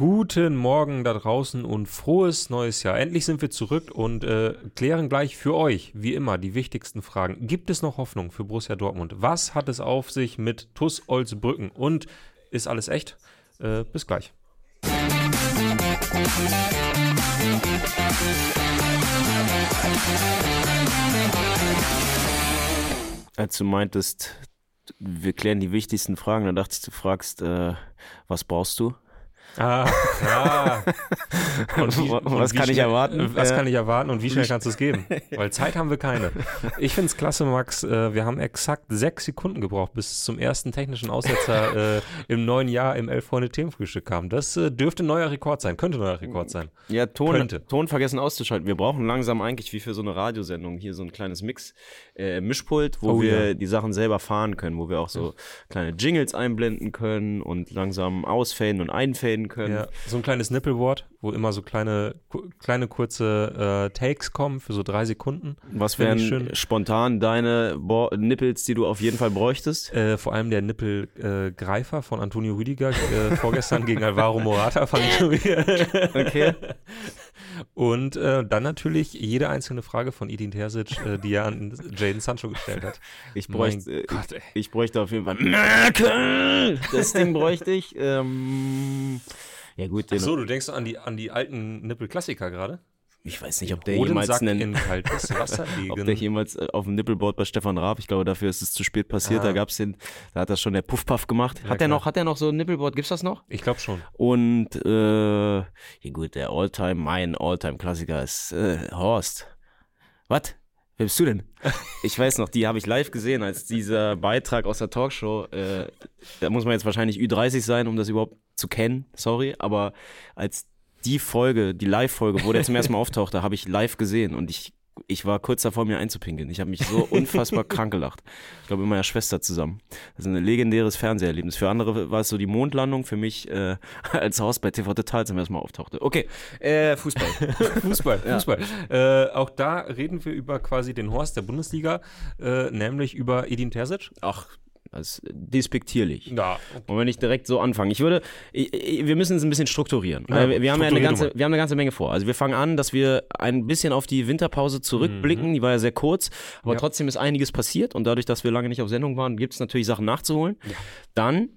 guten Morgen da draußen und frohes neues Jahr. Endlich sind wir zurück und äh, klären gleich für euch, wie immer, die wichtigsten Fragen. Gibt es noch Hoffnung für Borussia Dortmund? Was hat es auf sich mit TUS Olsbrücken? Und ist alles echt? Äh, bis gleich. Als du meintest, wir klären die wichtigsten Fragen, dann dachte ich, du fragst, äh, was brauchst du? Ah, ja. Und wie, was kann ich erwarten? Was Äh, kann ich erwarten und wie schnell kannst du es geben? Weil Zeit haben wir keine. Ich finde es klasse, Max. Äh, wir haben exakt sechs Sekunden gebraucht, bis es zum ersten technischen Aussetzer äh, im neuen Jahr im Elf-Freunde-Themenfrühstück kam. Das äh, dürfte ein neuer Rekord sein, könnte ein neuer Rekord sein. Ja, Ton, Könnte. Ton vergessen auszuschalten. Wir brauchen langsam eigentlich wie für so eine Radiosendung hier so ein kleines Mix, äh, Mischpult, wo Oh wir ja. die Sachen selber fahren können, wo wir auch so kleine Jingles einblenden können und langsam ausfaden und einfaden können. Ja, so ein kleines Nippelboard, wo immer so kleine, kleine kurze äh, Takes kommen für so drei Sekunden. Was wären spontan deine Bo Nippels, die du auf jeden Fall bräuchtest? Äh, vor allem der Nippelgreifer von Antonio Rüdiger äh, vorgestern gegen Alvaro Morata fand ich schon wieder. Okay. Und äh, dann natürlich jede einzelne Frage von Edin Terzic, äh, die er an Jaden Sancho gestellt hat. Ich bräuchte, äh, Gott, ich, ich bräuchte auf jeden Fall Merkel! Das Ding bräuchte ich. Ähm, ja gut, Ach so, du denkst an die, an die alten Nippelklassiker gerade? Ich weiß nicht, ob der jemals einen, in kaltes Wasser ob der jemals äh, auf dem Nippelboard bei Stefan Raab, ich glaube, dafür ist es zu spät passiert, Ah. da gab's den, da hat das schon der Puffpuff gemacht. Ja, hat der klar. noch, hat der noch so ein Nippelboard, gibt's das noch? Ich glaube schon. Und, äh, ja gut, der Alltime, mein Alltime-Klassiker ist, äh, Horst. Was? Wer bist du denn? Ich weiß noch, die habe ich live gesehen, als dieser Beitrag aus der Talkshow, äh, da muss man jetzt wahrscheinlich Ü30 sein, um das überhaupt zu kennen, sorry, aber als die Folge, die Live-Folge, wo der zum ersten Mal auftauchte, habe ich live gesehen und ich, ich war kurz davor, mir einzupinkeln. Ich habe mich so unfassbar krank gelacht. Ich glaube, mit meiner Schwester zusammen. Das ist ein legendäres Fernseherlebnis. Für andere war es so die Mondlandung, für mich, äh, als Horst bei TV Total zum ersten Mal auftauchte. Okay, äh, Fußball. Fußball, Ja. Fußball. Äh, auch da reden wir über quasi den Horst der Bundesliga, äh, nämlich über Edin Terzic. Ach, das ist despektierlich. Ja, Wollen wir nicht direkt so anfangen? Ich würde, ich, ich, wir müssen es ein bisschen strukturieren. Ja, wir haben ja eine ganze, wir haben eine ganze Menge vor. Also wir fangen an, dass wir ein bisschen auf die Winterpause zurückblicken. Die war ja sehr kurz, aber Mhm. Ja. trotzdem ist einiges passiert und dadurch, dass wir lange nicht auf Sendung waren, gibt es natürlich Sachen nachzuholen. Dann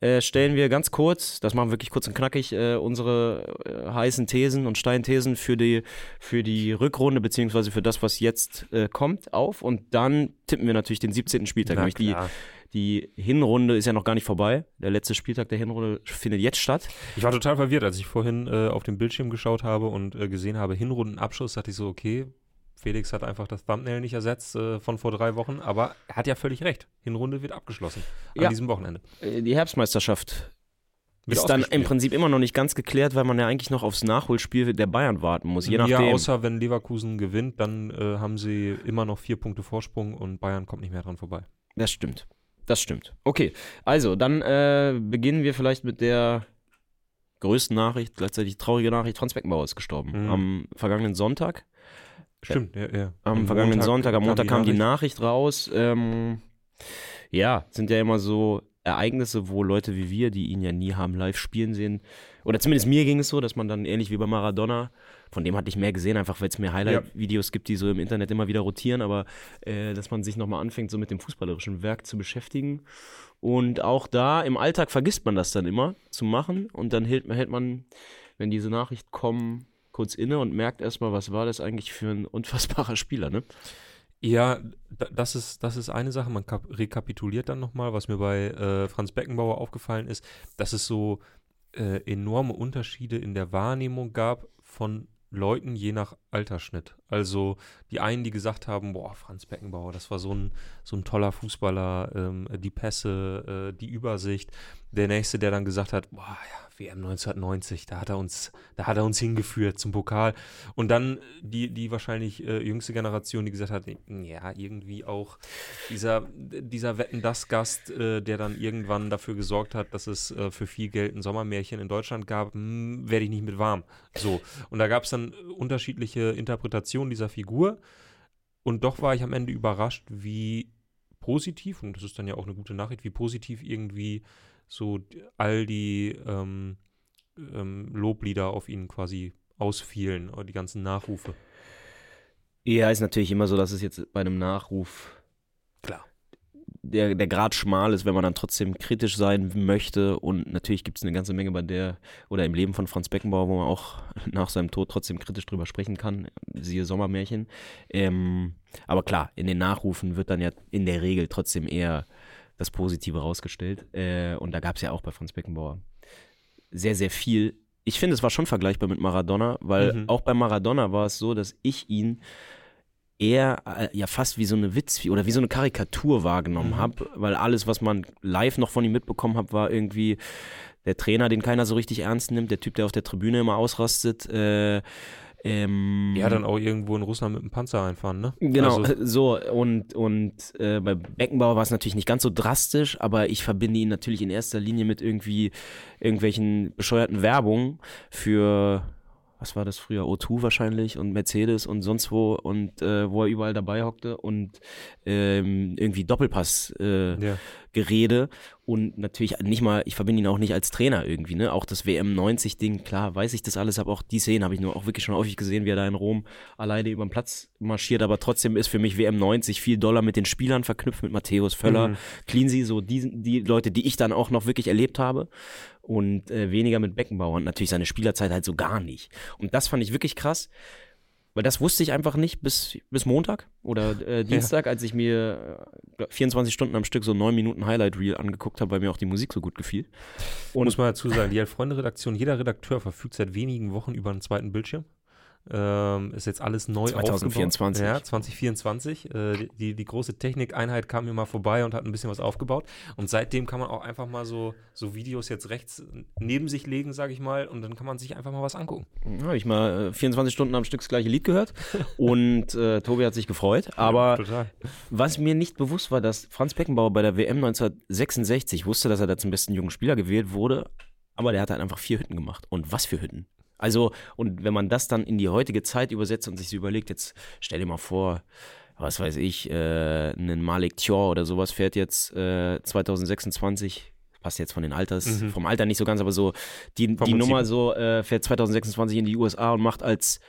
äh, stellen wir ganz kurz, das machen wir wirklich kurz und knackig, äh, unsere äh, heißen Thesen und Steinthesen für die, für die Rückrunde beziehungsweise für das, was jetzt äh, kommt, auf und dann tippen wir natürlich den 17. Spieltag, Na nämlich klar. die Hinrunde ist ja noch gar nicht vorbei. Der letzte Spieltag der Hinrunde findet jetzt statt. Ich war total verwirrt, als ich vorhin äh, auf dem Bildschirm geschaut habe und äh, gesehen habe, Hinrundenabschluss, dachte ich so, okay, Felix hat einfach das Thumbnail nicht ersetzt äh, von vor drei Wochen, aber er hat ja völlig recht. Hinrunde wird abgeschlossen an Ja. diesem Wochenende. Äh, Die Herbstmeisterschaft ist dann im. Prinzip immer noch nicht ganz geklärt, weil man ja eigentlich noch aufs Nachholspiel der Bayern warten muss. Je Ja, nachdem. außer wenn Leverkusen gewinnt, dann äh, haben sie immer noch vier Punkte Vorsprung und Bayern kommt nicht mehr dran vorbei. das stimmt. Das stimmt. Okay, also dann äh, beginnen wir vielleicht mit der größten Nachricht, gleichzeitig traurige Nachricht. Franz Beckenbauer ist gestorben. Mhm. Am vergangenen Sonntag. Stimmt, ja, ja. Am, vergangenen Sonntag, am Montag kam die Nachricht raus. Ähm, ja, sind ja immer so Ereignisse, wo Leute wie wir, die ihn ja nie haben live spielen sehen, oder zumindest mir ging es so, dass man dann ähnlich wie bei Maradona, von dem hatte ich mehr gesehen, einfach weil es mehr Highlight-Videos gibt, die so im Internet immer wieder rotieren, aber äh, dass man sich nochmal anfängt, so mit dem fußballerischen Werk zu beschäftigen. Und auch da im Alltag vergisst man das dann immer zu machen und dann hält, hält man, wenn diese Nachrichten kommen, kurz inne und merkt erstmal, was war das eigentlich für ein unfassbarer Spieler, ne? Ja, da- das ist, das ist eine Sache. Man kap- rekapituliert dann nochmal, was mir bei äh, Franz Beckenbauer aufgefallen ist, dass es so äh, enorme Unterschiede in der Wahrnehmung gab von Leuten je nach Altersschnitt. Also die einen, die gesagt haben, boah, Franz Beckenbauer, das war so ein, so ein toller Fußballer, ähm, die Pässe, äh, die Übersicht. Der nächste, der dann gesagt hat, boah, ja, WM 1990, da hat er uns, da hat er uns hingeführt zum Pokal. Und dann die, die wahrscheinlich äh, jüngste Generation, die gesagt hat, ja, irgendwie auch dieser, dieser Wetten-Das-Gast, äh, der dann irgendwann dafür gesorgt hat, dass es äh, für viel Geld ein Sommermärchen in Deutschland gab, hm, werde ich nicht mit warm. So. Und da gab es dann unterschiedliche Interpretationen dieser Figur. Und doch war ich am Ende überrascht, wie positiv, und das ist dann ja auch eine gute Nachricht, wie positiv irgendwie so all die ähm, ähm, Loblieder auf ihn quasi ausfielen, die ganzen Nachrufe. Ja, ist natürlich immer so, dass es jetzt bei einem Nachruf Klar. der, der Grad schmal ist, wenn man dann trotzdem kritisch sein möchte. Und natürlich gibt es eine ganze Menge bei der oder im Leben von Franz Beckenbauer, wo man auch nach seinem Tod trotzdem kritisch drüber sprechen kann. Siehe Sommermärchen. Ähm, aber klar, in den Nachrufen wird dann ja in der Regel trotzdem eher das Positive rausgestellt. Äh, und da gab es ja auch bei Franz Beckenbauer sehr, sehr viel. Ich finde, es war schon vergleichbar mit Maradona, weil Mhm. auch bei Maradona war es so, dass ich ihn eher äh, ja fast wie so eine Witz oder wie so eine Karikatur wahrgenommen Mhm. habe, weil alles, was man live noch von ihm mitbekommen hat, war irgendwie der Trainer, den keiner so richtig ernst nimmt, der Typ, der auf der Tribüne immer ausrastet. Äh, ähm, Ja, dann auch irgendwo in Russland mit dem Panzer einfahren, ne? Genau, Also, so und, und äh, bei Beckenbauer war es natürlich nicht ganz so drastisch, aber ich verbinde ihn natürlich in erster Linie mit irgendwie irgendwelchen bescheuerten Werbungen für, was war das früher, O2 wahrscheinlich und Mercedes und sonst wo und äh, wo er überall dabei hockte und ähm, irgendwie Doppelpass äh, ja. Gerede und natürlich nicht mal, ich verbinde ihn auch nicht als Trainer irgendwie, ne? Auch das WM 90 Ding, klar, weiß ich das alles, aber auch die Szenen habe ich nur auch wirklich schon häufig gesehen, wie er da in Rom alleine über den Platz marschiert, aber trotzdem ist für mich WM 90 viel Dollar mit den Spielern verknüpft, mit Matthäus Völler, Mhm. Cleansey, so die, die Leute, die ich dann auch noch wirklich erlebt habe und äh, weniger mit Beckenbauer und natürlich seine Spielerzeit halt so gar nicht. Und das fand ich wirklich krass. Weil das wusste ich einfach nicht bis, bis Montag oder äh, Dienstag, als ich mir äh, 24 Stunden am Stück so 9 Minuten Highlight Reel angeguckt habe, weil mir auch die Musik so gut gefiel. Und Muss man dazu sagen, die Elf-Freunde-Redaktion, jeder Redakteur verfügt seit wenigen Wochen über einen zweiten Bildschirm. Ähm, ist jetzt alles neu 2024. aufgebaut. Ja, 2024. Äh, die, die große Technikeinheit kam hier mal vorbei und hat ein bisschen was aufgebaut. Und seitdem kann man auch einfach mal so, so Videos jetzt rechts neben sich legen, sage ich mal, und dann kann man sich einfach mal was angucken. habe ich mal äh, 24 Stunden am Stück das gleiche Lied gehört und äh, Tobi hat sich gefreut. Aber Total. was mir nicht bewusst war, dass Franz Beckenbauer bei der WM 1966 wusste, dass er da zum besten jungen Spieler gewählt wurde, aber der hat halt einfach vier Hütten gemacht. Und was für Hütten? Also, und wenn man das dann in die heutige Zeit übersetzt und sich so überlegt, jetzt stell dir mal vor, was weiß ich, äh, ein Malik Thior oder sowas fährt jetzt äh, 2026, passt jetzt von den Alters, Mhm. vom Alter nicht so ganz, aber so die, Vom die Prinzip. Nummer so äh, fährt 2026 in die USA und macht als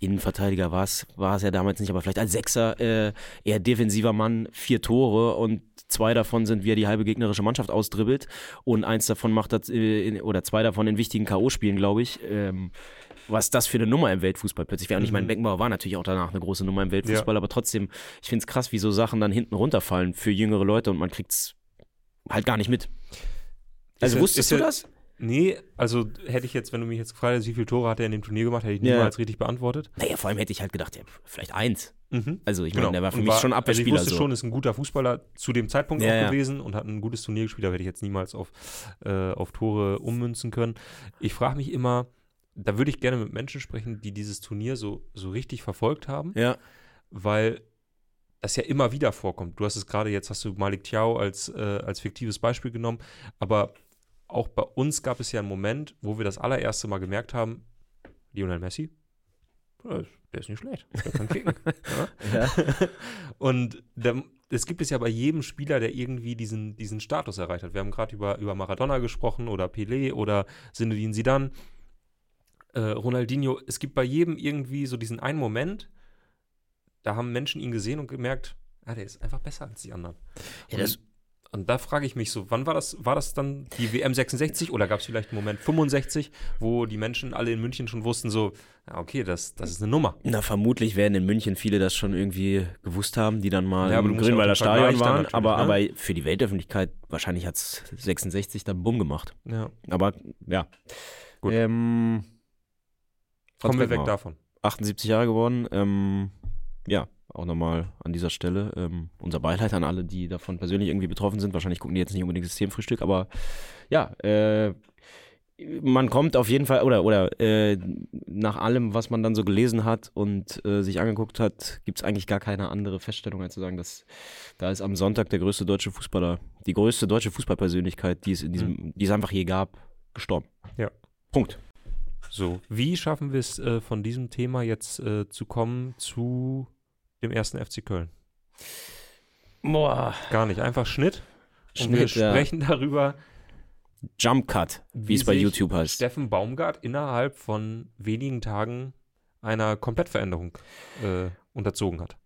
Innenverteidiger war es, war es ja damals nicht, aber vielleicht als Sechser äh, eher defensiver Mann, vier Tore und zwei davon sind, wie er die halbe gegnerische Mannschaft ausdribbelt und eins davon macht das, äh, in, oder zwei davon in wichtigen K.O.-Spielen, glaube ich. Ähm, was das für eine Nummer im Weltfußball plötzlich wäre. Und ich meine, Mhm. Beckenbauer war natürlich auch danach eine große Nummer im Weltfußball, aber trotzdem, ich finde es krass, wie so Sachen dann hinten runterfallen für jüngere Leute und man kriegt es halt gar nicht mit. Also ja- wusstest ist du ja- das? Nee, also hätte ich jetzt, wenn du mich jetzt gefragt hättest, wie viele Tore hat er in dem Turnier gemacht, hätte ich Ja. niemals richtig beantwortet. Naja, vor allem hätte ich halt gedacht, ja, vielleicht eins. Mhm. Also ich meine, der war für Und mich schon Also Abwehrspieler. ich wusste so. schon, ist ein guter Fußballer zu dem Zeitpunkt Ja, auch ja. gewesen und hat ein gutes Turnier gespielt, aber hätte ich jetzt niemals auf, äh, auf Tore ummünzen können. Ich frage mich immer, da würde ich gerne mit Menschen sprechen, die dieses Turnier so, so richtig verfolgt haben, Ja, weil das ja immer wieder vorkommt. Du hast es gerade, jetzt hast du Malik Tiao als, äh, als fiktives Beispiel genommen, aber auch bei uns gab es ja einen Moment, wo wir das allererste Mal gemerkt haben, Lionel Messi, ja, der ist nicht schlecht, der kann kicken. ja. ja. Und der, es gibt es ja bei jedem Spieler, der irgendwie diesen, diesen Status erreicht hat. Wir haben gerade über, über Maradona gesprochen oder Pelé oder Zinedine Zidane, äh, Ronaldinho. Es gibt bei jedem irgendwie so diesen einen Moment, da haben Menschen ihn gesehen und gemerkt, ah, der ist einfach besser als die anderen. Ja, das- und, da frage ich mich so, wann war das, war das dann die WM 66 oder gab es vielleicht einen Moment 65, wo die Menschen alle in München schon wussten, so, okay, das, das ist eine Nummer. Na, vermutlich werden in München viele das schon irgendwie gewusst haben, die dann mal Ja, im musst ja auch Stadion waren. Aber, ne? aber für die Weltöffentlichkeit, wahrscheinlich hat es 66 dann bumm gemacht. Ja. Aber ja. Gut. Ähm, Kommen wir weg Beckenbauer, davon. 78 Jahre geworden. Ähm, ja, auch nochmal an dieser Stelle ähm, unser Beileid an alle, die davon persönlich irgendwie betroffen sind. Wahrscheinlich gucken die jetzt nicht unbedingt Systemfrühstück, aber ja, äh, man kommt auf jeden Fall, oder, oder äh, nach allem, was man dann so gelesen hat und äh, sich angeguckt hat, gibt es eigentlich gar keine andere Feststellung, als zu sagen, dass da ist am Sonntag der größte deutsche Fußballer, die größte deutsche Fußballpersönlichkeit, die es in diesem, die es einfach je gab, gestorben. Ja. Punkt. So, wie schaffen wir es äh, von diesem Thema jetzt äh, zu kommen zu dem ersten FC Köln? Boah. Gar nicht, einfach Schnitt. Und wir Schnitt, ja. sprechen darüber, Jump Cut, wie, es bei YouTube heißt. Steffen Baumgart innerhalb von wenigen Tagen einer Komplettveränderung äh, unterzogen hat.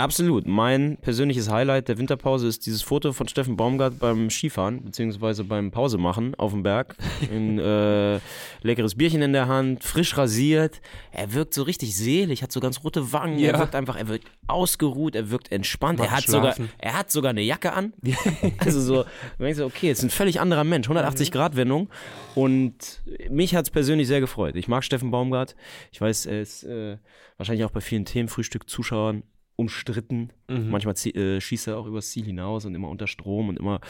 Absolut. Mein persönliches Highlight der Winterpause ist dieses Foto von Steffen Baumgart beim Skifahren, beziehungsweise beim Pausemachen auf dem Berg. Ein äh, leckeres Bierchen in der Hand, frisch rasiert. Er wirkt so richtig selig, hat so ganz rote Wangen. Ja. Er wirkt einfach, er wirkt ausgeruht, er wirkt entspannt. Er hat, sogar, er hat sogar eine Jacke an. also so, du denkst okay, jetzt ist ein völlig anderer Mensch, 180 Grad Wendung. Und mich hat es persönlich sehr gefreut. Ich mag Steffen Baumgart. Ich weiß, er ist äh, wahrscheinlich auch bei vielen Themenfrühstück-Zuschauern umstritten. Mhm. Manchmal äh, schießt er auch übers Ziel hinaus und immer unter Strom und immer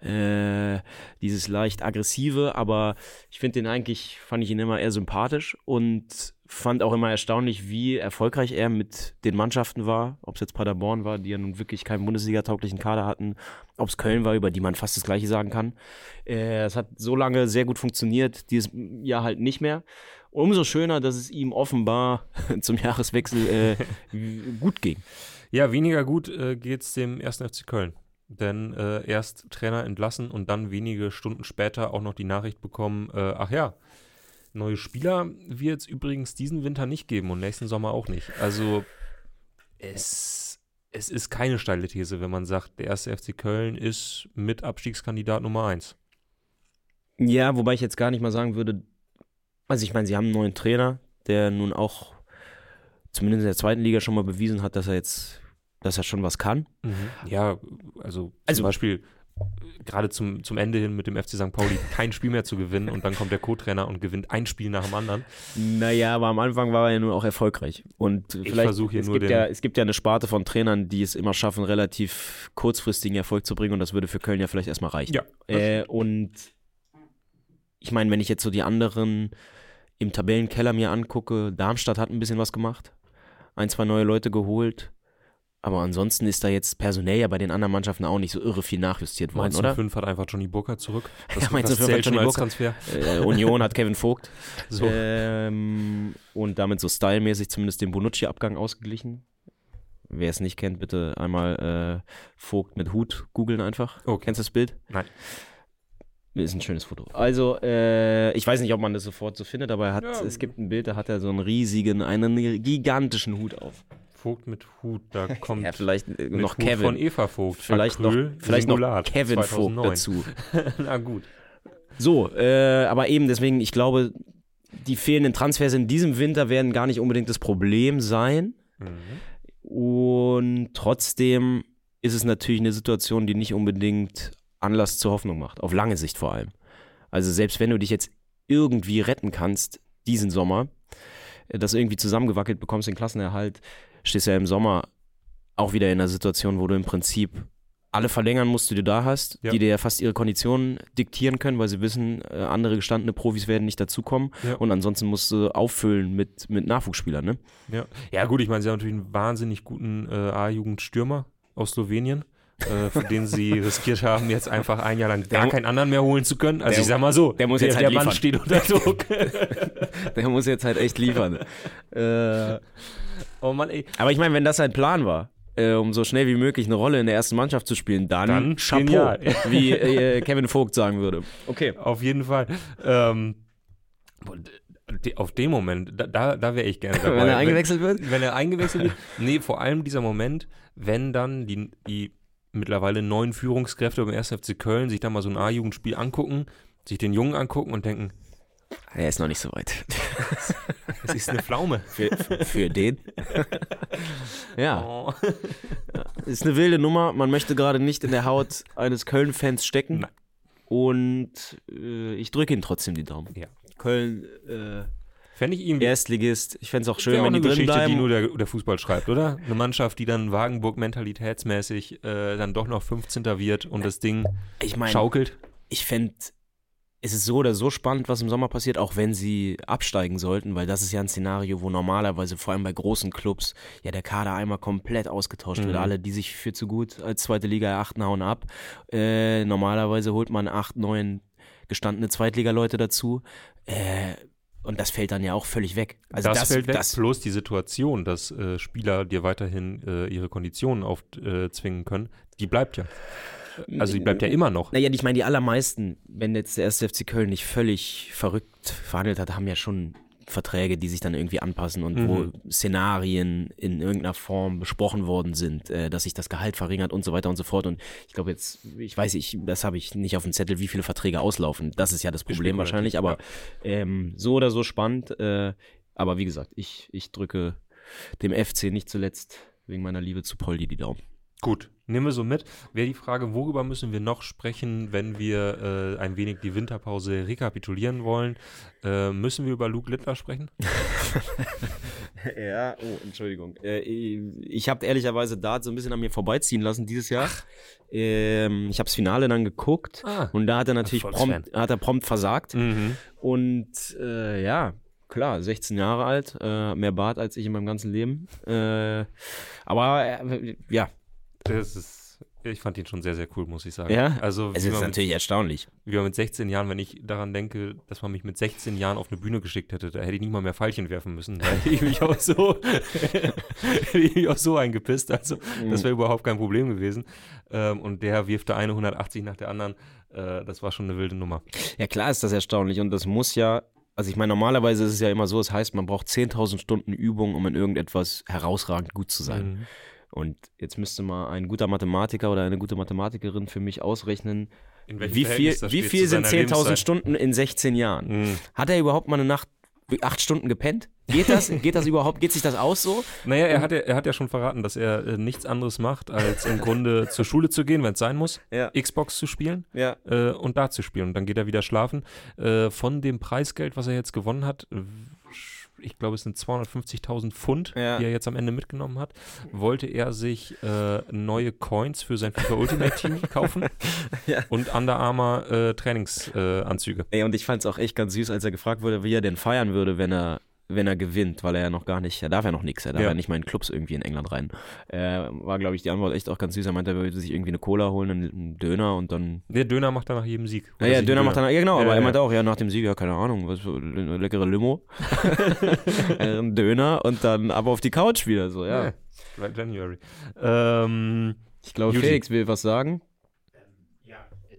äh, dieses leicht aggressive, aber ich finde den eigentlich, fand ich ihn immer eher sympathisch und fand auch immer erstaunlich, wie erfolgreich er mit den Mannschaften war, ob es jetzt Paderborn war, die ja nun wirklich keinen Bundesliga-tauglichen Kader hatten, ob es Köln war, über die man fast das Gleiche sagen kann. Äh, Es hat so lange sehr gut funktioniert, dieses Jahr halt nicht mehr. Umso schöner, dass es ihm offenbar zum Jahreswechsel äh, gut ging. Ja, weniger gut äh, geht es dem 1. FC Köln. Denn äh, erst Trainer entlassen und dann wenige Stunden später auch noch die Nachricht bekommen, äh, ach ja, neue Spieler wird es übrigens diesen Winter nicht geben und nächsten Sommer auch nicht. Also es, es ist keine steile These, wenn man sagt, der 1. FC Köln ist mit Abstiegskandidat Nummer 1. Ja, wobei ich jetzt gar nicht mal sagen würde, also ich meine, sie haben einen neuen Trainer, der nun auch zumindest in der zweiten Liga schon mal bewiesen hat, dass er jetzt, dass er schon was kann. Ja, also, Also- zum Beispiel äh, gerade zum, zum Ende hin mit dem FC St. Pauli kein Spiel mehr zu gewinnen und dann kommt der Co-Trainer und gewinnt ein Spiel nach dem anderen. Naja, aber am Anfang war er ja nun auch erfolgreich. Und Ich vielleicht, hier es, nur gibt den- ja, es gibt ja eine Sparte von Trainern, die es immer schaffen, relativ kurzfristigen Erfolg zu bringen und das würde für Köln ja vielleicht erstmal reichen. Ja, Äh, und ich meine, wenn ich jetzt so die anderen im Tabellenkeller mir angucke, Darmstadt hat ein bisschen was gemacht, ein, zwei neue Leute geholt, aber ansonsten ist da jetzt personell ja bei den anderen Mannschaften auch nicht so irre viel nachjustiert worden, Mainz oder? 05 hat einfach Johnny Burkhardt zurück. Das, Ja, Mainz das 05 hat Johnny. Transfer. Äh, Union hat Kevin Vogt So. ähm, und damit so stylmäßig zumindest den Bonucci-Abgang ausgeglichen. Wer es nicht kennt, bitte einmal äh, Vogt mit Hut googeln einfach. Okay. Kennst du das Bild? Nein. Ist ein schönes Foto. Also, äh, ich weiß nicht, ob man das sofort so findet, aber er hat, Ja. es gibt ein Bild, da hat er so einen riesigen, einen gigantischen Hut auf. Vogt mit Hut, da kommt Ja, vielleicht äh, mit noch Hut Kevin. von Eva Vogt. vielleicht Acryl, noch, vielleicht noch Singulat, Kevin 2009. Vogt dazu. Na gut. So, äh, aber eben deswegen, ich glaube, die fehlenden Transfers in diesem Winter werden gar nicht unbedingt das Problem sein. Mhm. Und trotzdem ist es natürlich eine Situation, die nicht unbedingt Anlass zur Hoffnung macht. Auf lange Sicht vor allem. Also selbst wenn du dich jetzt irgendwie retten kannst, diesen Sommer, äh, das irgendwie zusammengewackelt bekommst, den Klassenerhalt, stehst du ja im Sommer auch wieder in einer Situation, wo du im Prinzip alle verlängern musst, die du da hast, Ja. die dir ja fast ihre Konditionen diktieren können, weil sie wissen, äh, andere gestandene Profis werden nicht dazukommen. Ja. Und ansonsten musst du auffüllen mit, mit Nachwuchsspielern, ne? Ja. ja, gut, ich meine, sie haben natürlich einen wahnsinnig guten äh, A-Jugendstürmer aus Slowenien, äh, für den sie riskiert haben, jetzt einfach ein Jahr lang gar keinen anderen mehr holen zu können. Also der- ich sag mal so, der muss der, jetzt halt der Mann steht unter Druck. Der muss jetzt halt echt liefern. äh, oh Mann, ey. aber ich meine, wenn das sein Plan war, äh, um so schnell wie möglich eine Rolle in der ersten Mannschaft zu spielen, dann, Dann Chapeau, genial. wie äh, Kevin Vogt sagen würde. Okay. Auf jeden Fall. Ähm, äh, auf dem Moment, da, da, da wäre ich gerne dabei. Wenn er eingewechselt wird? Wenn, wenn er eingewechselt wird. Nee, vor allem dieser Moment, wenn dann die, die mittlerweile neuen Führungskräfte beim 1. FC Köln sich da mal so ein A-Jugendspiel angucken, sich den Jungen angucken und denken, Er ist noch nicht so weit. das ist eine Pflaume. Für, für, für den? ja, Oh. ist eine wilde Nummer. Man möchte gerade nicht in der Haut eines Köln-Fans stecken. Nein. Und äh, ich drücke ihm trotzdem die Daumen. Ja. Köln, äh, Fände ich ihm Erstligist. Ich fände es auch schön, auch wenn die drin Geschichte, bleiben. die nur der, der Fußball schreibt, oder? Eine Mannschaft, die dann Wagenburg-mentalitätsmäßig äh, dann doch noch 15. wird und das Ding ich meine, schaukelt. ich fände, es ist so oder so spannend, was im Sommer passiert, auch wenn sie absteigen sollten, weil das ist ja ein Szenario, wo normalerweise, vor allem bei großen Clubs, ja der Kader einmal komplett ausgetauscht wird. Mhm. Alle, die sich für zu gut als zweite Liga erachten, hauen ab. Äh, normalerweise holt man acht, neun gestandene Zweitligaleute dazu. Äh, und das fällt dann ja auch völlig weg. Also das, das, fällt weg, das, bloß die Situation, dass äh, Spieler dir weiterhin äh, ihre Konditionen aufzwingen äh, können, die bleibt ja. Also die bleibt ja immer noch. Naja, ich meine, die allermeisten, wenn jetzt der erste FC Köln nicht völlig verrückt verhandelt hat, haben ja schon Verträge, die sich dann irgendwie anpassen und mhm. wo Szenarien in irgendeiner Form besprochen worden sind, äh, dass sich das Gehalt verringert und so weiter und so fort. Und ich glaube jetzt, ich weiß, ich, das habe ich nicht auf dem Zettel, wie viele Verträge auslaufen. Das ist ja das Problem wahrscheinlich, aber ähm, so oder so spannend. Äh, aber wie gesagt, ich, ich drücke dem FC nicht zuletzt wegen meiner Liebe zu Poldi die Daumen. Gut, nehmen wir so mit. Wäre die Frage, worüber müssen wir noch sprechen, wenn wir äh, ein wenig die Winterpause rekapitulieren wollen? Äh, müssen wir über Luke Littler sprechen? ja, oh, Entschuldigung. Äh, ich habe ehrlicherweise Dart so ein bisschen an mir vorbeiziehen lassen dieses Jahr. Ähm, ich habe das Finale dann geguckt ah, und da hat er natürlich prompt, hat er prompt versagt. Mhm. Und äh, ja, klar, 16 Jahre alt, äh, mehr Bart als ich in meinem ganzen Leben. Äh, aber äh, ja, das ist, ich fand ihn schon sehr, sehr cool, muss ich sagen. Ja, also, es ist natürlich mit, erstaunlich. Wie man mit 16 Jahren, wenn ich daran denke, dass man mich mit 16 Jahren auf eine Bühne geschickt hätte, da hätte ich nicht mal mehr Pfeilchen werfen müssen. Da hätte ich mich auch so, hätte ich mich auch so eingepisst. Also, das wäre überhaupt kein Problem gewesen. Ähm, und der wirft da eine 180 nach der anderen. Äh, das war schon eine wilde Nummer. Ja, klar ist das erstaunlich. Und das muss ja also ich meine, normalerweise ist es ja immer so, es heißt, man braucht 10.000 Stunden Übung, um in irgendetwas herausragend gut zu sein. Mhm. Und jetzt müsste mal ein guter Mathematiker oder eine gute Mathematikerin für mich ausrechnen, wie viel, wie viel sind 10.000 Stunden in 16 Jahren? Mhm. Hat er überhaupt mal eine Nacht acht Stunden gepennt? Geht das? geht das überhaupt? Geht sich das aus so? Naja, er hat ja, er hat ja schon verraten, dass er äh, nichts anderes macht, als im Grunde zur Schule zu gehen, wenn es sein muss, ja. Xbox zu spielen ja. äh, und da zu spielen. Und dann geht er wieder schlafen. Äh, von dem Preisgeld, was er jetzt gewonnen hat, ich glaube, es sind 250.000 Pfund, ja. die er jetzt am Ende mitgenommen hat, wollte er sich äh, neue Coins für sein FIFA Ultimate Team kaufen ja. und Under Armour äh, Trainingsanzüge. Ey, und ich fand es auch echt ganz süß, als er gefragt wurde, wie er denn feiern würde, wenn er wenn er gewinnt, weil er ja noch gar nicht, er darf ja noch nichts, er darf ja. ja nicht mal in Clubs irgendwie in England rein. Äh, war, glaube ich, die Antwort echt auch ganz süß. Er meinte, er würde sich irgendwie eine Cola holen, einen Döner und dann. Der Döner macht er nach jedem Sieg. Ja, ja, Döner macht er nach, ja genau, aber er meinte auch, ja, nach dem Sieg, ja, keine Ahnung, was für eine leckere Limo. ein Döner und dann ab auf die Couch wieder, so, ja. ja January. Ähm, ich glaube, Felix will was sagen.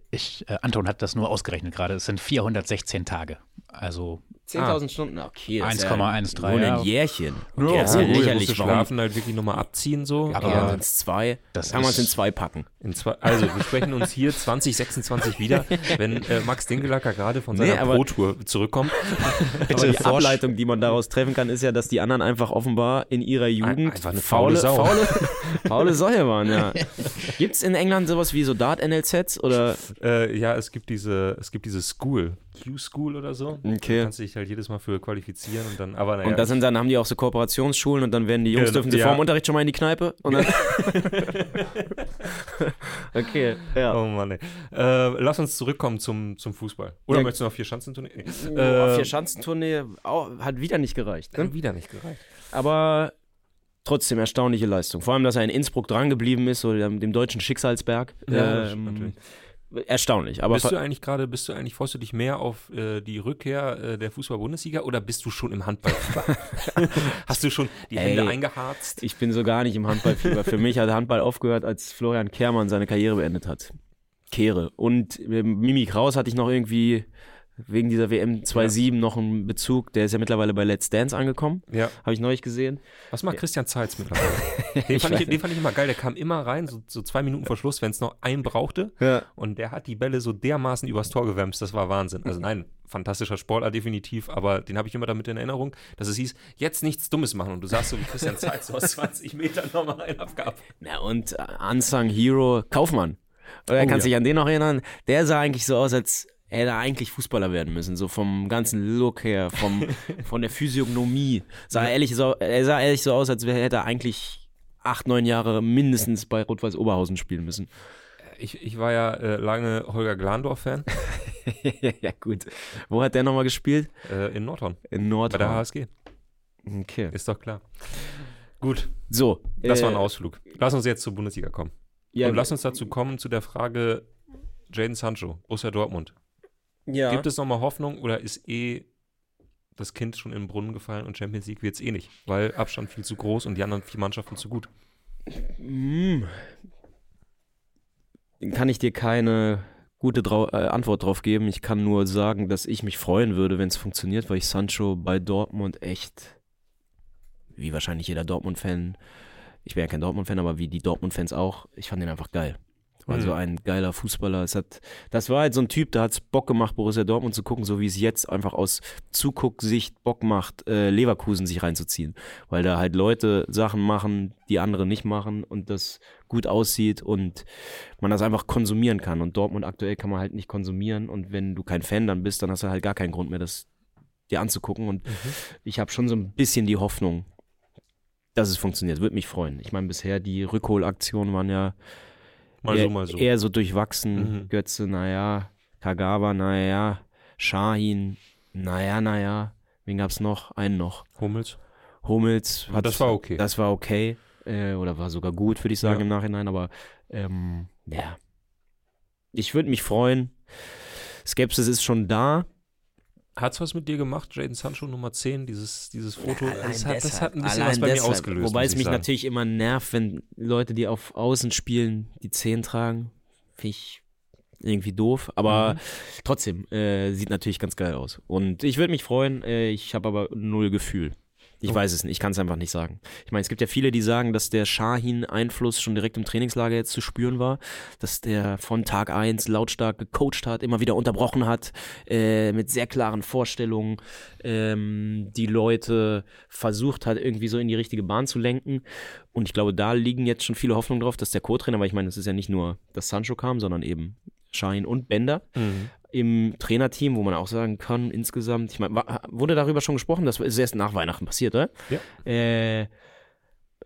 Ich, äh, Anton hat das nur ausgerechnet gerade. Es sind 416 Tage. Also 10.000 ah. Stunden, okay. 1,13. Ja nur ein Jährchen. Okay, ja, das ist ja lächerlich. schlafen halt wirklich nochmal abziehen so. Aber ja, sind es zwei. Das kann man es in zwei packen. In zwei, also wir sprechen uns hier 2026 wieder, wenn äh, Max Dingelacker gerade von seiner nee, Pro-Tour zurückkommt. aber die Ableitung, die man daraus treffen kann, ist ja, dass die anderen einfach offenbar in ihrer Jugend einfach eine faule, faule, faule, faule Säue waren. Ja. Gibt es in England sowas wie so Dart-NLZs? Äh, ja, es gibt diese, es gibt diese School. Q-School oder so. Okay. Da kannst du dich halt jedes Mal für qualifizieren und dann, aber naja. Und das sind dann, haben die auch so Kooperationsschulen und dann werden die Jungs, ja, dürfen sie ja. vor dem Unterricht schon mal in die Kneipe und dann Okay, ja. Oh Mann, ey. Äh, lass uns zurückkommen zum, zum Fußball. Oder ja. möchtest du noch vier Schanzentournee? Nee. Äh, vier Schanzentournee hat wieder nicht gereicht. Ne? Wieder nicht gereicht. Aber trotzdem erstaunliche Leistung. Vor allem, dass er in Innsbruck drangeblieben ist, so dem, dem deutschen Schicksalsberg. Ja, ähm, natürlich erstaunlich. Aber bist du eigentlich gerade, bist du eigentlich, freust du dich mehr auf äh, die Rückkehr äh, der Fußball-Bundesliga oder bist du schon im Handballfieber? Hast du schon die Hände Ey, eingeharzt? Ich bin so gar nicht im Handballfieber. Für mich hat Handball aufgehört, als Florian Kehrmann seine Karriere beendet hat. Kehre. Und äh, Mimi Kraus hatte ich noch irgendwie wegen dieser WM 2.7 ja. noch einen Bezug. Der ist ja mittlerweile bei Let's Dance angekommen. Ja. Habe ich neulich gesehen. Was macht Christian Zeitz mittlerweile? den, fand ich, den, fand ich, immer geil. Der kam immer rein, so, so zwei Minuten vor Schluss, wenn es noch einen brauchte. Ja. Und der hat die Bälle so dermaßen übers Tor gewämst. Das war Wahnsinn. Also nein, fantastischer Sportler definitiv, aber den habe ich immer damit in Erinnerung, dass es hieß, jetzt nichts Dummes machen. Und du sagst so wie Christian Zeitz, so aus 20 Metern nochmal einen abgab. Na und uh, Unsung Hero Kaufmann. Oder oh, kannst ja. dich an den noch erinnern? Der sah eigentlich so aus, als er hätte eigentlich Fußballer werden müssen, so vom ganzen Look her, vom, von der Physiognomie. Sah er, ehrlich so, er sah ehrlich so aus, als hätte er eigentlich acht, neun Jahre mindestens bei Rot-Weiß Oberhausen spielen müssen. Ich, ich war ja äh, lange Holger Glandorf-Fan. ja, gut. Wo hat der nochmal gespielt? Äh, in Nordhorn. In Nordhorn. Bei der HSG. Okay. Ist doch klar. Gut. So. Das äh, war ein Ausflug. Lass uns jetzt zur Bundesliga kommen. Ja, Und lass uns dazu kommen zu der Frage Jaden Sancho, Borussia Dortmund. Ja. Gibt es nochmal Hoffnung oder ist eh das Kind schon in den Brunnen gefallen und Champions League wird es eh nicht, weil Abstand viel zu groß und die anderen vier Mannschaften zu gut? Mm. kann ich dir keine gute Drau äh, Antwort drauf geben. Ich kann nur sagen, dass ich mich freuen würde, wenn es funktioniert, weil ich Sancho bei Dortmund echt, wie wahrscheinlich jeder Dortmund-Fan, ich wäre ja kein Dortmund-Fan, aber wie die Dortmund-Fans auch, ich fand den einfach geil. War Mhm. so ein geiler Fußballer. Es hat, das war halt so ein Typ, da hat es Bock gemacht, Borussia Dortmund zu gucken, so wie es jetzt einfach aus Zugucksicht Bock macht, äh, Leverkusen sich reinzuziehen. Weil da halt Leute Sachen machen, die andere nicht machen und das gut aussieht und man das einfach konsumieren kann. Und Dortmund aktuell kann man halt nicht konsumieren. Und wenn du kein Fan dann bist, dann hast du halt gar keinen Grund mehr, das dir anzugucken. Und ich habe schon so ein bisschen die Hoffnung, dass es funktioniert. Würde mich freuen. Ich meine, bisher die Rückholaktionen waren ja Mal eher, so, mal so. eher so durchwachsen. Mhm. Götze, naja. Kagawa, naja. Shahin, naja, naja. Wen gab's noch? Einen noch. Hummels. Hummels. Und das war okay. Das war okay. Äh, oder war sogar gut, würde ich sagen, Ja. im Nachhinein. Aber ähm, ja. Ich würde mich freuen. Skepsis ist schon da. Hat's was mit dir gemacht, Jaden Sancho Nummer 10, dieses, dieses Foto? Allein Das hat, das hat ein bisschen allein was bei mir deshalb. ausgelöst. Wobei es ich mich sagen. natürlich immer nervt, wenn Leute, die auf Außen spielen, die 10 tragen. Finde ich irgendwie doof. Aber Mhm. trotzdem, äh, sieht natürlich ganz geil aus. Und ich würde mich freuen, äh, ich habe aber null Gefühl. Ich weiß es nicht, ich kann es einfach nicht sagen. Ich meine, es gibt ja viele, die sagen, dass der Shahin-Einfluss schon direkt im Trainingslager jetzt zu spüren war, dass der von Tag 1 lautstark gecoacht hat, immer wieder unterbrochen hat, äh, mit sehr klaren Vorstellungen, ähm, die Leute versucht hat, irgendwie so in die richtige Bahn zu lenken. Und ich glaube, da liegen jetzt schon viele Hoffnungen drauf, dass der Co-Trainer, weil ich meine, es ist ja nicht nur, dass Sancho kam, sondern eben Shahin und Bender Mhm. Im Trainerteam, wo man auch sagen kann, insgesamt, ich meine, wurde darüber schon gesprochen, das ist erst nach Weihnachten passiert, oder? Ja. Äh,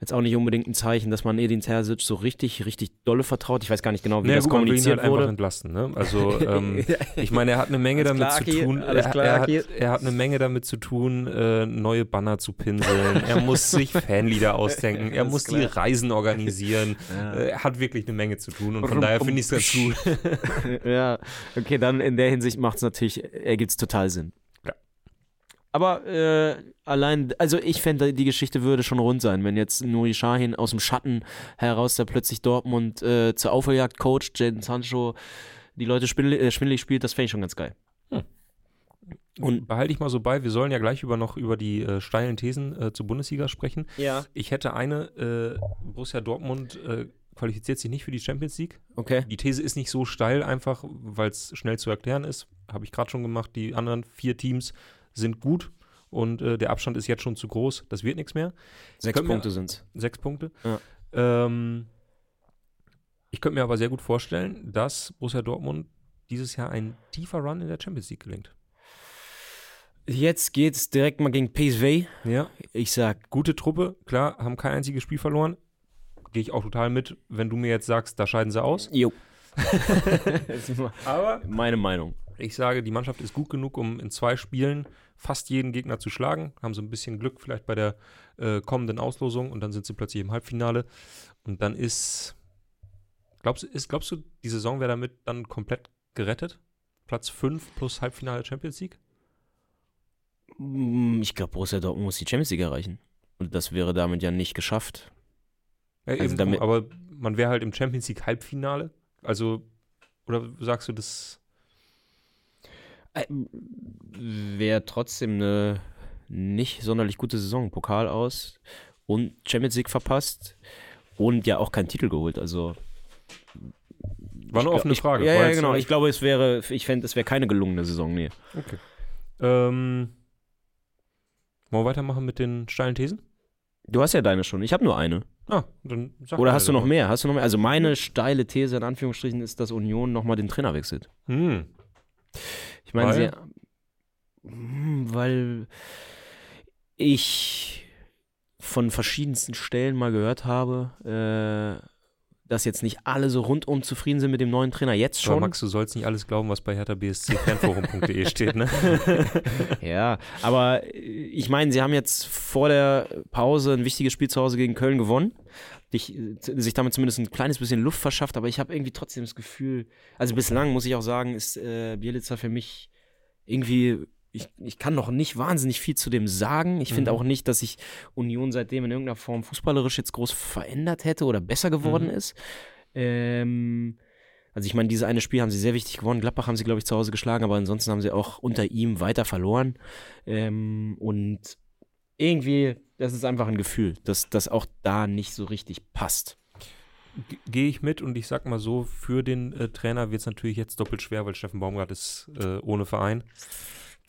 jetzt auch nicht unbedingt ein Zeichen, dass man Edin Terzic so richtig, richtig dolle vertraut. Ich weiß gar nicht genau, wie Naja, das gut, man will ihn kommuniziert halt einfach wurde. entlasten. Ne? Also, ähm, ich meine, er hat eine Menge Alles damit klar, zu tun. Er, klar, er, hat, er hat eine Menge damit zu tun, äh, neue Banner zu pinseln. er muss sich Fanlieder ausdenken. Er muss die klar. Reisen organisieren. Ja. Äh, Er hat wirklich eine Menge zu tun und von daher finde ich es ganz gut. ja, okay, dann in der Hinsicht macht es natürlich, ergibt es total Sinn. Aber äh, allein, also ich fände, die Geschichte würde schon rund sein, wenn jetzt Nuri Sahin aus dem Schatten heraus da plötzlich Dortmund äh, zur Aufholjagd coacht, Jaden Sancho die Leute schwindelig, äh, schwindelig spielt, das fände ich schon ganz geil. Und behalte ich mal so bei, wir sollen ja gleich über noch über die äh, steilen Thesen äh, zur Bundesliga sprechen. Ja. Ich hätte eine, äh, Borussia Dortmund äh, qualifiziert sich nicht für die Champions League. Okay. Die These ist nicht so steil, einfach weil es schnell zu erklären ist. Habe ich gerade schon gemacht. Die anderen vier Teams sind gut und äh, der Abstand ist jetzt schon zu groß. Das wird nichts mehr. Sechs wir- Punkte sind's. Sechs Punkte. Ja. Ähm, ich könnte mir aber sehr gut vorstellen, dass Borussia Dortmund dieses Jahr ein tiefer Run in der Champions League gelingt. Jetzt geht's direkt mal gegen PSV. Ja. Ich sag, Gute Truppe, klar, haben kein einziges Spiel verloren. Gehe ich auch total mit, wenn du mir jetzt sagst, da scheiden sie aus. jo. Aber Meine Meinung. Ich sage, die Mannschaft ist gut genug, um in zwei Spielen fast jeden Gegner zu schlagen. Haben so ein bisschen Glück vielleicht bei der äh, kommenden Auslosung und dann sind sie plötzlich im Halbfinale. Und dann ist, glaubst, du- ist, glaubst du, die Saison wäre damit dann komplett gerettet? Platz 5 plus Halbfinale Champions League? Mm, Ich glaube, Borussia Dortmund muss die Champions League erreichen. Und das wäre damit ja nicht geschafft. Ja, Also damit- aber man wäre halt im Champions League Halbfinale. Also, oder sagst du das? Wäre trotzdem eine nicht sonderlich gute Saison. Pokal aus und Champions League verpasst und ja auch keinen Titel geholt. Also War eine offene Frage. Ich, ja, ja, genau. Ich glaube, es wäre, ich fände, es wäre keine gelungene Saison, nee. Okay. Ähm, wollen wir weitermachen mit den steilen Thesen? Du hast ja deine schon. Ich habe nur eine. Ah, dann sag Oder hast du noch mehr? Hast du noch mehr? Also meine steile These in Anführungsstrichen ist, dass Union nochmal den Trainer wechselt. Hm. Ich meine, Weil? sie. Hm, Weil ich von verschiedensten Stellen mal gehört habe, äh, dass jetzt nicht alle so rundum zufrieden sind mit dem neuen Trainer. Jetzt Aber schon. Max, du sollst nicht alles glauben, was bei hertha BSC fanforum.de steht, ne? Ja, aber äh, ich meine, sie haben jetzt vor der Pause ein wichtiges Spiel zu Hause gegen Köln gewonnen. Dich, äh, sich damit zumindest ein kleines bisschen Luft verschafft, aber ich habe irgendwie trotzdem das Gefühl, also bislang muss ich auch sagen, ist äh, Bielitzer für mich irgendwie, ich, ich kann noch nicht wahnsinnig viel zu dem sagen. Ich finde Mhm. auch nicht, dass sich Union seitdem in irgendeiner Form fußballerisch jetzt groß verändert hätte oder besser geworden Mhm. ist. Ähm, Also ich meine, dieses eine Spiel haben sie sehr wichtig gewonnen. Gladbach haben sie, glaube ich, zu Hause geschlagen, aber ansonsten haben sie auch unter ihm weiter verloren. Ähm, und irgendwie, das ist einfach ein Gefühl, dass das auch da nicht so richtig passt. Gehe ich mit und ich sag mal so, für den äh, Trainer wird es natürlich jetzt doppelt schwer, weil Steffen Baumgart ist äh, ohne Verein.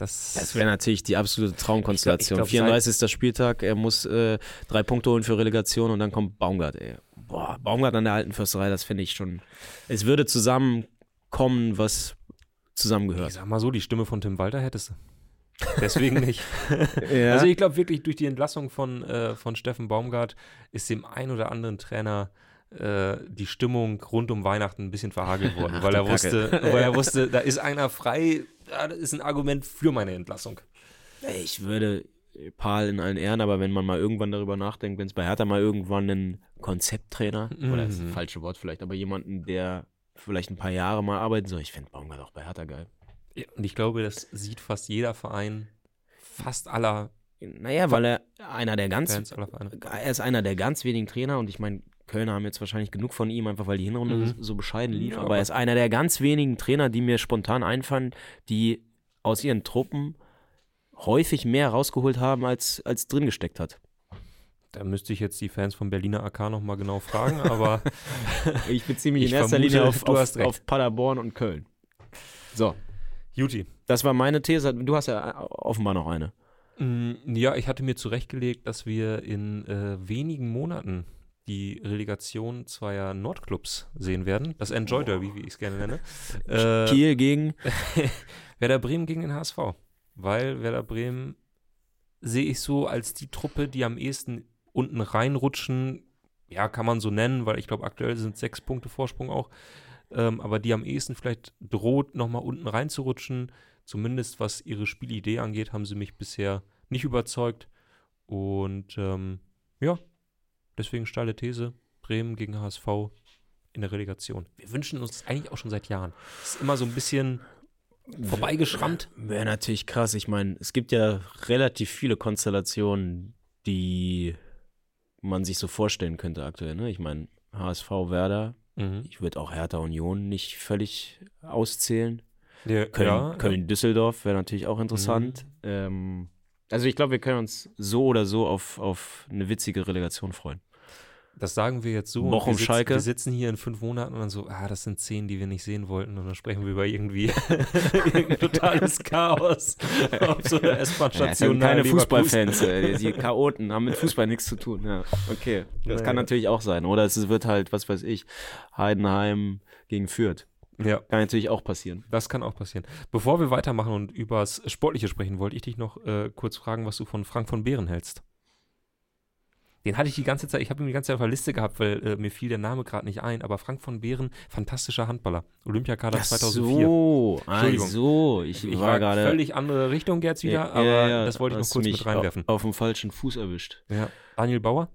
Das, Das wäre natürlich die absolute Traumkonstellation. Ich glaub- ich glaub, 34. Spieltag, er muss äh, drei Punkte holen für Relegation und dann kommt Baumgart, ey. Boah, Baumgart an der alten Försterei, das finde ich schon. Es würde zusammenkommen, was ich zusammengehört. sag mal so, die Stimme von Tim Walter hättest du. Deswegen nicht. Ja. Also ich glaube wirklich, durch die Entlassung von, äh, von Steffen Baumgart ist dem ein oder anderen Trainer äh, die Stimmung rund um Weihnachten ein bisschen verhagelt worden, Ach, weil er wusste, weil er wusste, da ist einer frei, das ist ein Argument für meine Entlassung. Ich würde Paul in allen Ehren, aber wenn man mal irgendwann darüber nachdenkt, wenn es bei Hertha mal irgendwann einen Konzepttrainer, oder das ist das Mhm. falsche Wort vielleicht, aber jemanden, der vielleicht ein paar Jahre mal arbeiten soll, ich finde Baumgart auch bei Hertha geil. Ja, und ich glaube, das sieht fast jeder Verein, fast aller Naja, weil er einer der ganz, er ist einer der ganz wenigen Trainer und ich meine, Kölner haben jetzt wahrscheinlich genug von ihm, einfach weil die Hinrunde Mhm. so bescheiden lief, Ja, aber aber- er ist einer der ganz wenigen Trainer, die mir spontan einfallen, die aus ihren Truppen häufig mehr rausgeholt haben, als, als drin gesteckt hat. Da müsste ich jetzt die Fans von Berliner AK nochmal genau fragen, aber Ich beziehe mich Ich in erster vermute, Linie auf, du auf, hast recht. auf Paderborn und Köln. So, Juti. das war meine These. Du hast ja offenbar noch eine. Mm, Ja, ich hatte mir zurechtgelegt, dass wir in äh, wenigen Monaten die Relegation zweier Nordclubs sehen werden. Das Enjoy Derby, wie ich es gerne nenne. Äh, Kiel gegen. Werder Bremen gegen den HSV. Weil Werder Bremen sehe ich so als die Truppe, die am ehesten unten reinrutschen. Ja, kann man so nennen, weil ich glaube, aktuell sind sechs Punkte Vorsprung auch. Ähm, aber die am ehesten vielleicht droht, nochmal unten reinzurutschen. Zumindest was ihre Spielidee angeht, haben sie mich bisher nicht überzeugt. Und ähm, ja, deswegen steile These: Bremen gegen HSV in der Relegation. Wir wünschen uns das eigentlich auch schon seit Jahren. Es ist immer so ein bisschen vorbeigeschrammt. Wäre natürlich krass. Ich meine, es gibt ja relativ viele Konstellationen, die man sich so vorstellen könnte aktuell. Ne? Ich meine, HSV, Werder. Mhm. Ich würde auch Hertha Union nicht völlig auszählen. Ja, Köln, ja, Köln Düsseldorf wäre natürlich auch interessant. Ähm, also ich glaube, wir können uns so oder so auf, auf eine witzige Relegation freuen. Das sagen wir jetzt so. wir sitzen, Schalke. Wir sitzen hier in fünf Monaten und dann so, ah, das sind zehn, die wir nicht sehen wollten. Und dann sprechen wir über irgendwie totales Chaos auf so einer Ja, S-Bahn-Station. nahe keine. Fußballfans, die Chaoten haben mit Fußball nichts zu tun. Ja, okay. Das Naja. kann natürlich auch sein. Oder es wird halt, was weiß ich, Heidenheim gegen Fürth. Ja, Kann natürlich auch passieren. das kann auch passieren. Bevor wir weitermachen und übers Sportliche sprechen, wollte ich dich noch äh, kurz fragen, was du von Frank von Beeren hältst. Den hatte ich die ganze Zeit, ich habe ihn die ganze Zeit auf der Liste gehabt, weil äh, mir fiel der Name gerade nicht ein, aber Frank von Beeren, fantastischer Handballer. Olympiakader Ach 2004. so, Entschuldigung. also, ich, Ich war, war gerade. völlig andere Richtung jetzt wieder, Ja, aber ja, ja, das wollte ich noch kurz mit reinwerfen. Auf, auf dem falschen Fuß erwischt. Ja. Daniel Bauer?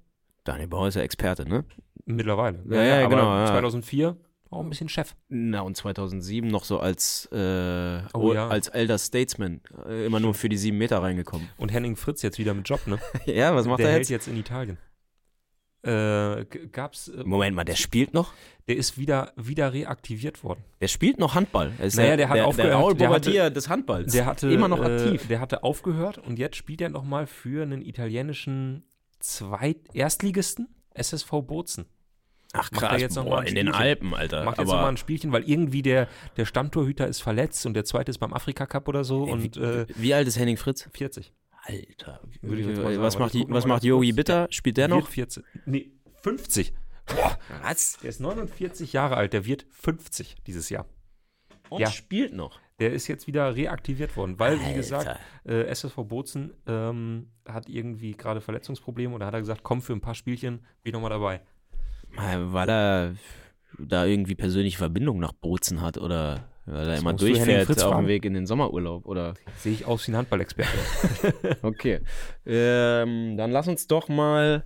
Daniel Bauer ist ja Experte, ne? Mittlerweile. Ja, ja, genau, ja. 2004 auch ein bisschen Chef. Na, und 2007 noch so als, äh, Oh, ja. als Elder Statesman äh, immer nur für die sieben Meter reingekommen. Und Henning Fritz jetzt wieder mit Job, ne? ja, was macht der er hält jetzt? jetzt in Italien. Äh, gab's, äh, Moment mal, der spielt noch? der ist wieder, wieder reaktiviert worden. Der spielt noch Handball. Er ist Naja, der hat der, aufgehört. Der Raul Der hatte- des Handballs. Der hatte, immer noch äh, aktiv. Der hatte aufgehört und jetzt spielt er nochmal für einen italienischen Zweit Erstligisten, SSV Bozen. Ach krass, jetzt noch boah, in den. Alpen, Alter. Macht jetzt nochmal ein Spielchen, weil irgendwie der, der Stammtorhüter ist verletzt und der zweite ist beim Afrika Cup oder so und wie, äh, wie alt ist Henning Fritz? 40. Alter. Sagen, was macht, die, was macht Yogi. Bitter? Spielt der noch? 40. Nee, 50. Was? Der ist 49 Jahre alt, der wird 50 dieses Jahr. Und Ja. spielt noch. Der ist jetzt wieder reaktiviert worden, weil, wie Alter. gesagt, äh, SSV Bozen ähm, hat irgendwie gerade Verletzungsprobleme und da hat er gesagt, komm für ein paar Spielchen, bin ich nochmal dabei. Mal, Weil er da irgendwie persönliche Verbindung nach Bozen hat oder weil er immer durchfährt Fritz auf dem. Weg in den Sommerurlaub oder Sehe ich aus wie ein Handballexperte. Okay. Ähm, dann lass uns doch mal,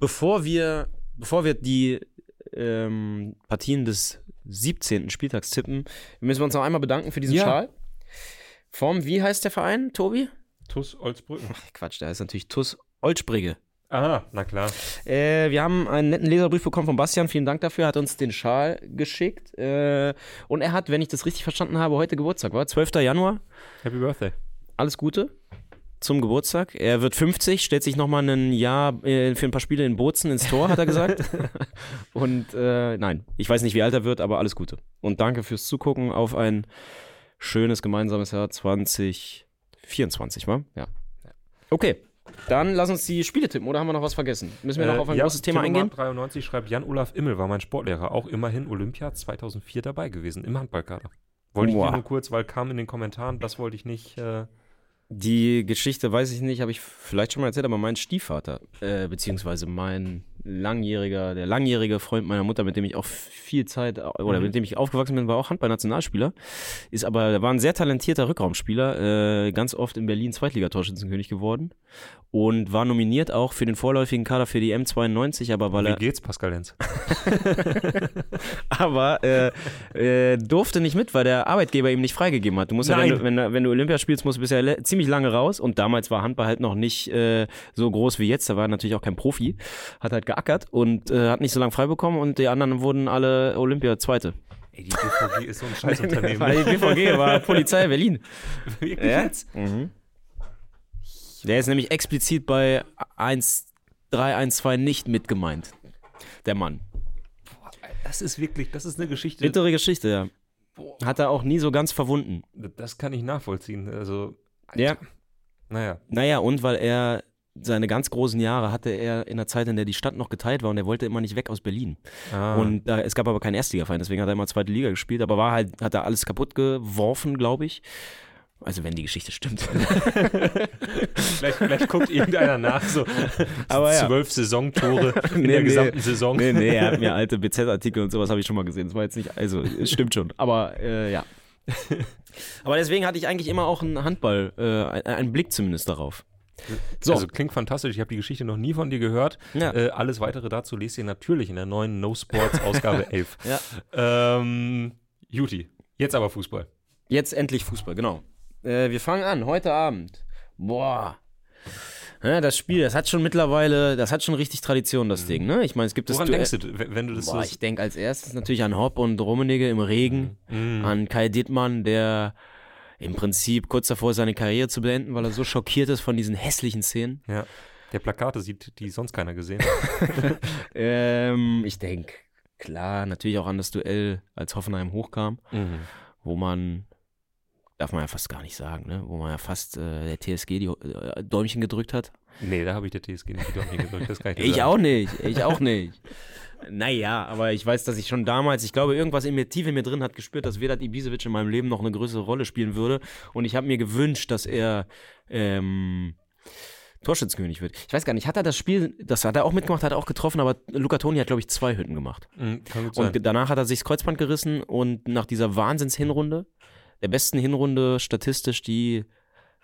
bevor wir, bevor wir die ähm, Partien des 17. Spieltags tippen, müssen wir uns noch einmal bedanken für diesen Ja. Schal. Vom, wie heißt der Verein, Tobi? TuS Olsbrücken. Ach, Quatsch, der heißt natürlich TUS Olsprigge. Aha, na klar. Äh, wir haben einen netten Leserbrief bekommen von Bastian. Vielen Dank dafür. Er hat uns den Schal geschickt. Äh, und er hat, wenn ich das richtig verstanden habe, heute Geburtstag, war 12. Januar. Happy Birthday. Alles Gute zum Geburtstag. Er wird 50, stellt sich nochmal ein Jahr äh, für ein paar Spiele in Bozen ins Tor, hat er gesagt. und äh, nein, ich weiß nicht, wie alt er wird, aber alles Gute. Und danke fürs Zugucken auf ein schönes gemeinsames Jahr 2024, wa? Ja. Okay, dann lass uns die Spiele tippen, oder haben wir noch was vergessen? Müssen wir noch auf ein Äh, ja, großes Thema Telemark eingehen? 93 schreibt Jan-Olaf Immel, war mein Sportlehrer, auch immerhin Olympia 2004 dabei gewesen, im Handballkader. Wollte ich Boah. dir nur kurz, weil kam in den Kommentaren, das wollte ich nicht. Äh, Die Geschichte weiß ich nicht, habe ich vielleicht schon mal erzählt, aber mein Stiefvater, äh, beziehungsweise mein langjähriger, der langjährige Freund meiner Mutter, mit dem ich auch viel Zeit oder Mhm. mit dem ich aufgewachsen bin, war auch Handball-Nationalspieler. Ist aber, war ein sehr talentierter Rückraumspieler, äh, ganz oft in Berlin Zweitligatorschützenkönig geworden und war nominiert auch für den vorläufigen Kader für die M92, aber weil wie er geht's, Pascal Lenz? aber äh, äh, durfte nicht mit, weil der Arbeitgeber ihm nicht freigegeben hat. Du musst ja, wenn Nein. du, wenn, du- wenn du Olympia spielst, musst du bisher le- ziemlich lange raus und damals war Handball halt noch nicht äh, so groß wie jetzt. Da war er natürlich auch kein Profi, hat halt geackert und äh, hat nicht so lange frei bekommen und die anderen wurden alle Olympia Zweite. Ey, die BVG ist so ein Scheißunternehmen. War die BVG, war Polizei Berlin. Wirklich Ja? jetzt? Mhm. Der ist nämlich explizit bei 1312 nicht mit gemeint. Der Mann. Das ist wirklich, das ist eine Geschichte. Bittere Geschichte, ja. Hat er auch nie so ganz verwunden. Das kann ich nachvollziehen. Also, Ja. naja. Naja, und weil er seine ganz großen Jahre hatte er in der Zeit, in der die Stadt noch geteilt war und er wollte immer nicht weg aus Berlin. Ah, Und äh, es gab aber keinen Erstligaverein, deswegen hat er immer zweite Liga gespielt, aber war halt, hat er alles kaputt geworfen, glaube ich. Also wenn die Geschichte stimmt. vielleicht, vielleicht guckt irgendeiner nach, so Aber ja. zwölf Saisontore in Nee, der nee. gesamten Saison. nee, nee, er hat mir alte BZ-Artikel und sowas habe ich schon mal gesehen. Das war jetzt nicht, also es stimmt schon. Aber äh, ja. Aber deswegen hatte ich eigentlich immer auch einen Handball, äh, einen Blick zumindest darauf. So. Also klingt fantastisch. Ich habe die Geschichte noch nie von dir gehört. Ja. Äh, alles weitere dazu lest ihr natürlich in der neuen No Sports Ausgabe 11. Ja. Ähm, Juti, jetzt aber Fußball. Jetzt endlich Fußball, genau. Äh, wir fangen an, heute Abend. Boah. Ja, das Spiel, das hat schon mittlerweile, das hat schon richtig Tradition, das Ding, ne? Ich meine, es gibt das Woran denkst du, wenn du das Boah, so ich denke als erstes natürlich an Hopp und Rummenigge im Regen, Mm. an Kai Dittmann, der im Prinzip kurz davor seine Karriere zu beenden, weil er so schockiert ist von diesen hässlichen Szenen. Ja. Der Plakate sieht, die sonst keiner gesehen hat. Ähm, ich denke, klar, natürlich auch an das Duell, als Hoffenheim hochkam, Mhm. wo man, darf man ja fast gar nicht sagen, ne? wo man ja fast äh, der TSG die äh, Däumchen gedrückt hat. Nee, da habe ich der TSG nicht die Däumchen gedrückt. Das kann ich dir Ich auch nicht, ich auch nicht. Naja, aber ich weiß, dass ich schon damals, ich glaube, irgendwas in mir, tief in mir drin hat gespürt, dass Vedat Ibisevic in meinem Leben noch eine größere Rolle spielen würde. Und ich habe mir gewünscht, dass er ähm, Torschützenkönig wird. Ich weiß gar nicht, hat er das Spiel, das hat er auch mitgemacht, hat er auch getroffen, aber Luca Toni hat, glaube ich, zwei Hütten gemacht. Mhm, kann gut sein. Und danach hat er sich das Kreuzband gerissen und nach dieser Wahnsinns-Hinrunde, der besten Hinrunde statistisch, die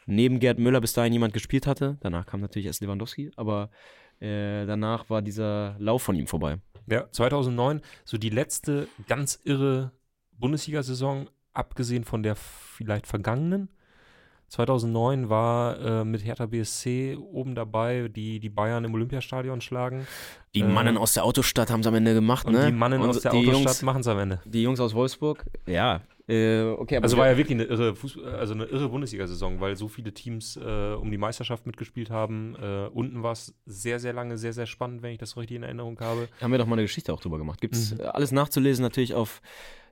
neben Gerd Müller bis dahin jemand gespielt hatte, danach kam natürlich erst Lewandowski, aber äh, danach war dieser Lauf von ihm vorbei. Ja, 2009, so die letzte ganz irre Bundesliga-Saison, abgesehen von der vielleicht vergangenen. 2009 war äh, mit Hertha BSC oben dabei, die die Bayern im Olympiastadion schlagen. Die Äh, Mannen aus der Autostadt haben es am Ende gemacht, ne? die Mannen aus der Autostadt machen es am Ende. die Jungs aus Wolfsburg, ja, äh, okay, aber Also war ja wirklich eine irre, also eine irre Bundesliga-Saison, weil so viele Teams äh, um die Meisterschaft mitgespielt haben. Äh, unten war es sehr, sehr lange, sehr, sehr spannend, wenn ich das richtig in Erinnerung habe. haben wir doch mal eine Geschichte auch drüber gemacht. Gibt's Mhm. alles nachzulesen natürlich auf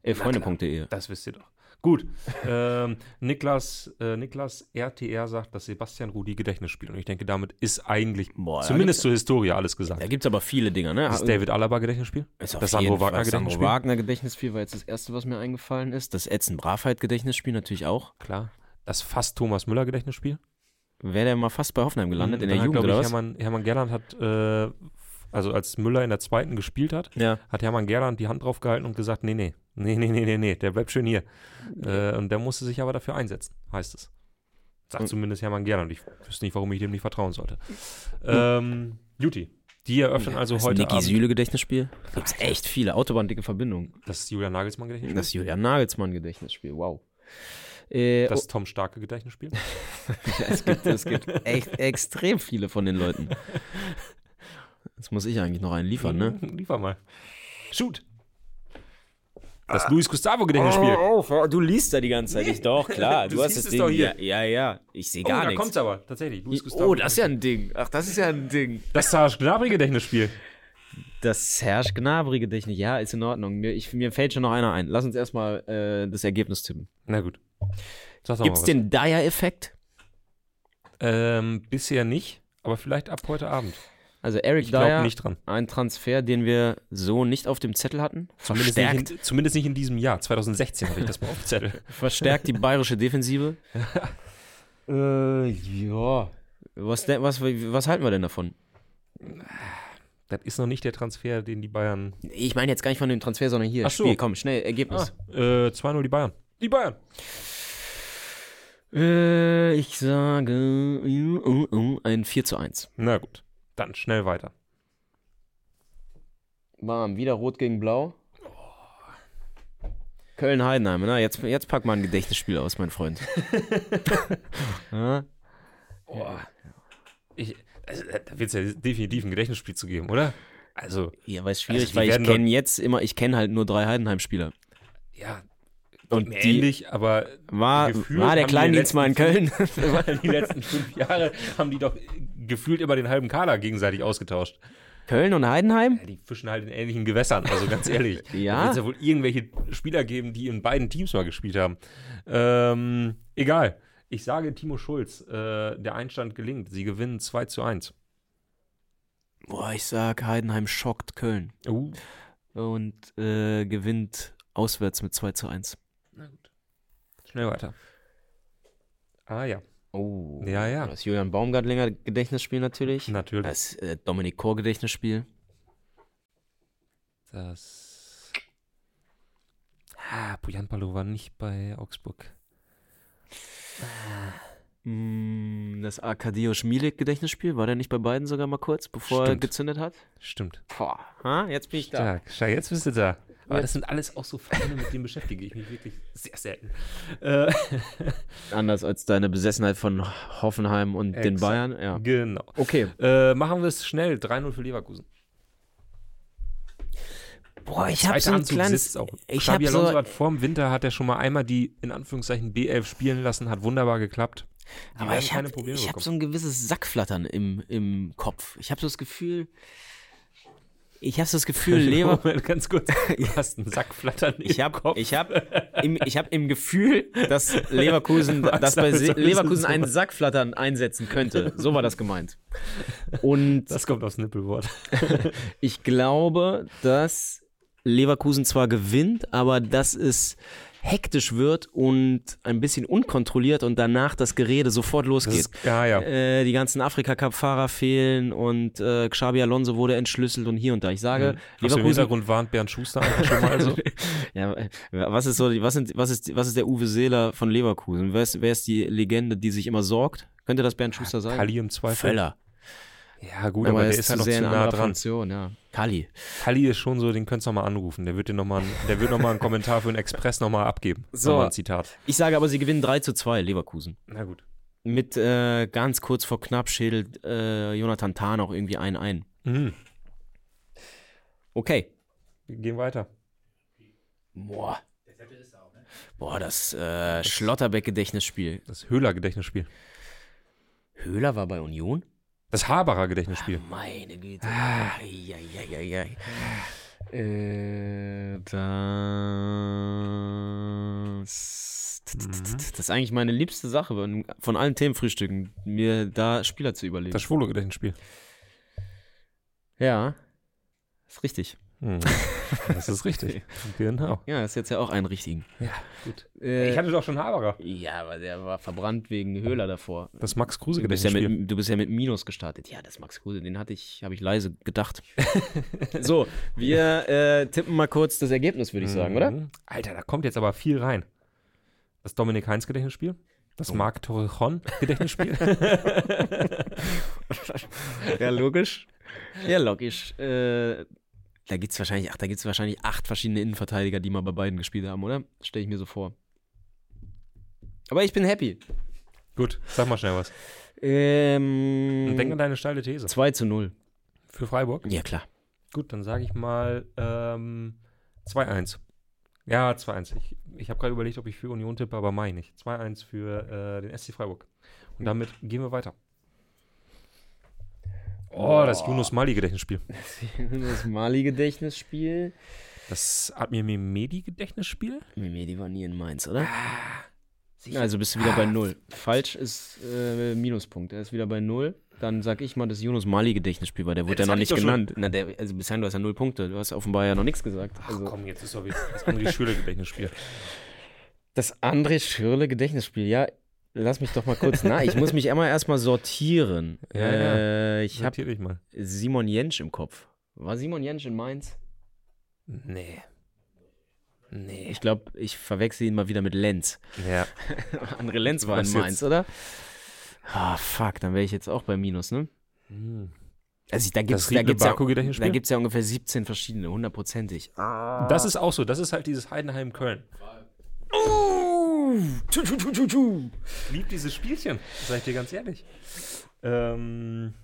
elfreunde.de. Das wisst ihr doch. Gut. ähm, Niklas, äh, Niklas RTR sagt, dass Sebastian Rudi Gedächtnis spielt. Und ich denke, damit ist eigentlich Boah, zumindest zur Historie alles gesagt. Da gibt es aber viele Dinger, ne? Das David Alaba Gedächtnisspiel? Ist Das Sandro Wagner Sandro Gedächtnisspiel? Wagner Gedächtnisspiel war jetzt das erste, was mir eingefallen ist. Das Edson Bravheit Gedächtnisspiel natürlich auch. Klar. Das fast Thomas Müller Gedächtnisspiel. Wäre der mal fast bei Hoffenheim gelandet in der hat, Jugend glaub oder ich, was? Hermann, Hermann Gerland hat, äh, also als Müller in der zweiten gespielt hat, Ja. hat Hermann Gerland die Hand drauf gehalten und gesagt, nee, nee, nee, nee, nee, nee, nee, der bleibt schön hier. Äh, und der musste sich aber dafür einsetzen, heißt es. Sagt Und- zumindest Hermann Gerland. Ich wüsste nicht, warum ich dem nicht vertrauen sollte. Ähm, Juti, die eröffnen also das heute Niki Abend. Süle Gedächtnisspiel. Gibt es echt viele autobahndicke Verbindungen. Das ist Julian Nagelsmann Gedächtnisspiel. Das Julian Nagelsmann Gedächtnisspiel, wow. Äh, Das Tom Starke Gedächtnisspiel. oh, es, gibt, es gibt echt extrem viele von den Leuten. Jetzt muss ich eigentlich noch einen liefern, ne? Liefer mal. Shoot. Das Luis Gustavo Gedächtnisspiel. Oh, oh, du liest da die ganze Zeit. Ich doch, klar. Du Du, hast das es Ding. doch hier. Ja, ja, ja. Ich sehe Oh, gar da nichts. kommt's aber. Tatsächlich. Luis Gustavo. Oh, das ist ja ein Ding. Ach, das ist ja ein Ding. Das Serge Gnabry Gedächtnisspiel. Das Serge Gnabry Gedächtnis. Ja, ist in Ordnung. Mir, ich, mir fällt schon noch einer ein. Lass uns erstmal äh, das Ergebnis tippen. Na gut. Gibt's mal was. den Dyer-Effekt? Ähm, bisher nicht, aber vielleicht ab heute Abend. Also Eric Ich Dyer, nicht dran. ein Transfer, den wir so nicht auf dem Zettel hatten. Zumindest nicht, in, zumindest nicht in diesem Jahr. 2016 hatte ich das mal auf dem Zettel. verstärkt die bayerische Defensive. äh, ja. Was, was, was halten wir denn davon? Das ist noch nicht der Transfer, den die Bayern. Ich meine jetzt gar nicht von dem Transfer, sondern hier. Ach so. Spiel, komm, schnell, Ergebnis. Ah, äh, 2-0 die Bayern. Die Bayern. Äh, ich sage äh, äh, äh, ein 4 zu 1. Na gut. Dann schnell weiter. Bam, wieder Rot gegen Blau. Köln-Heidenheim, na, jetzt, jetzt pack mal ein Gedächtnisspiel aus, mein Freund. ja? Boah. Ich, also, da wird es ja definitiv ein Gedächtnisspiel zu geben, oder? Also, ja, weil es schwierig, Also weil ich kenne jetzt immer, ich kenne halt nur drei Heidenheim-Spieler. ja. Und mir die- ähnlich, aber War, war der haben die Kleindienst mal in Köln? die letzten fünf Jahre haben die doch gefühlt immer den halben Kader gegenseitig ausgetauscht. Köln und Heidenheim? Ja, die fischen halt in ähnlichen Gewässern, also ganz ehrlich. Ja? Da wird es ja wohl irgendwelche Spieler geben, die in beiden Teams mal gespielt haben. Ähm, egal. Ich sage Timo Schulz, äh, der Einstand gelingt. Sie gewinnen 2 zu 1. Boah, ich sag, Heidenheim schockt Köln Uh. und äh, gewinnt auswärts mit 2 zu 1. Schnell weiter. Ah ja, Oh. Ja, ja. Das Julian Baumgartlinger Gedächtnisspiel natürlich. natürlich. Das äh, Dominik Kor Gedächtnisspiel. Das. Ah, Pujan Palo war nicht bei Augsburg. Mm, Das Arkadiusz Milik Gedächtnisspiel, war der nicht bei beiden sogar mal kurz, bevor er Stimmt. gezündet hat? Stimmt. Boah, ha? jetzt bin ich da. Stark. Schau, jetzt bist du da. Aber Jetzt- das sind alles auch so Vereine, mit denen beschäftige ich mich wirklich sehr selten. Äh, Anders als deine Besessenheit von Hoffenheim und den Exakt. Bayern. Ja. genau. Okay. Äh, machen wir es schnell. 3-0 für Leverkusen. Boah, ich habe so ein Anzug kleines. Ich Xabi Alonso so. hat vorm Winter hat er schon mal einmal die in Anführungszeichen B11 spielen lassen, hat wunderbar geklappt. Die Aber ich habe hab so ein gewisses Sackflattern im, im Kopf. Ich habe so das Gefühl. Ich habe das Gefühl, Lever, Moment, ganz kurz. Du hast einen Sack flattern. Ich habe ich hab im, ich hab im Gefühl, dass Leverkusen, Was dass bei Se das Leverkusen einen was? Sackflattern einsetzen könnte. So war das gemeint. Und Das kommt aufs Nippelwort. ich glaube, dass Leverkusen zwar gewinnt, aber dass es hektisch wird und ein bisschen unkontrolliert und danach das Gerede sofort losgeht. ist, ja, ja. Äh, die ganzen Afrika-Cup-Fahrer fehlen und äh, Xabi Alonso wurde entschlüsselt und hier und da. Ich sage, dem Leverkusen Hintergrund warnt Bernd Schuster einfach schon mal so. Ja, äh, was ist so, was sind, was ist, was ist der Uwe Seeler von Leverkusen? Wer ist, wer ist die Legende, die sich immer sorgt? Könnte das Bernd Schuster sein? Kali im Zweifel. Völler. Ja, gut, aber, der ist ja noch zu nah dran. Funktion, ja. Kali. Kali ist schon so, den könntest du noch mal anrufen. Der wird dir noch mal, ein- der wird noch mal einen Kommentar für den Express noch mal abgeben. So. Noch mal ein Zitat. Ich sage aber, sie gewinnen 3 zu 2, Leverkusen. Na gut. Mit äh, ganz kurz vor knapp schädelt äh, Jonathan Tah noch irgendwie ein ein. Mhm. Okay. Wir gehen weiter. Boah. Boah, das äh, Schlotterbeck-Gedächtnisspiel. Das Höhler-Gedächtnisspiel. Höhler war bei Union? Das Haberer Gedächtnisspiel. Meine Güte. Eieieiei. Äh, das, das ist eigentlich meine liebste Sache von, von allen Themenfrühstücken, mir da Spieler zu überlegen. Das Schwolo-Gedächtnisspiel. ja, ist richtig. Mhm. Das ist richtig. genau. Ja, ist jetzt ja auch einen richtigen. Ja, gut. Äh, Ich hatte doch schon Haberer. ja, aber der war verbrannt wegen Höhler davor. Das Max Kruse Du bist, ja mit, du bist ja mit Minus gestartet. Ja, das Max Kruse, den hatte ich, habe ich leise gedacht. so, wir äh, tippen mal kurz das Ergebnis, würde ich sagen, oder? Mhm. Alter, da kommt jetzt aber viel rein. Das Dominik Heinz Gedächtnisspiel. Das Oh. Marc Torrejon Gedächtnisspiel. Ja, logisch. Ja, logisch. Äh, da gibt's wahrscheinlich, ach, da gibt's wahrscheinlich acht verschiedene Innenverteidiger, die mal bei beiden gespielt haben, oder? Stelle ich mir so vor. Aber ich bin happy. Gut, sag mal schnell was. Ähm, denk an deine steile These. 2 zu 0. Für Freiburg? Ja, klar. Gut, dann sage ich mal ähm, 2-1. Ja, 2-1. Ich, ich habe gerade überlegt, ob ich für Union tippe, aber meine ich. 2-1 für äh, den SC Freiburg. Und damit gehen wir weiter. Oh, das Yunus Mali Gedächtnisspiel. Das Mali-Gedächtnisspiel. Das Admir Mehmedi Gedächtnisspiel? Mimedi war nie in Mainz, oder? Also bist du wieder bei Null. Falsch ist äh, Minuspunkt. Er ist wieder bei Null. Dann sag ich mal das Yunus Mali Gedächtnisspiel, weil der wurde ja noch nicht genannt. Na, der, also bisher du hast ja null Punkte. Du hast offenbar ja noch nichts gesagt. Ach Also, komm, jetzt ist doch wieder das André Schürrle Gedächtnisspiel. das André Schürle Gedächtnisspiel, ja. Lass mich doch mal kurz nach. Ich muss mich immer erstmal sortieren. Ja, ja. äh, ich habe. Simon Jentsch im Kopf. War Simon Jentsch in Mainz? Nee. Nee. Ich glaube, ich verwechsel ihn mal wieder mit Lenz. Ja. André Lenz war in Mainz, jetzt? oder? Ah, fuck, dann wäre ich jetzt auch bei Minus, ne? Hm. Also da gibt's, Das da gibt's, ja, da gibt's ja ungefähr 17 verschiedene, hundertprozentig. Ah. Das ist auch so. Das ist halt dieses Heidenheim-Köln. Uh, tschu, tschu, tschu, tschu, tschu. Ich liebe dieses Spielchen, sag ich dir ganz ehrlich. Ähm.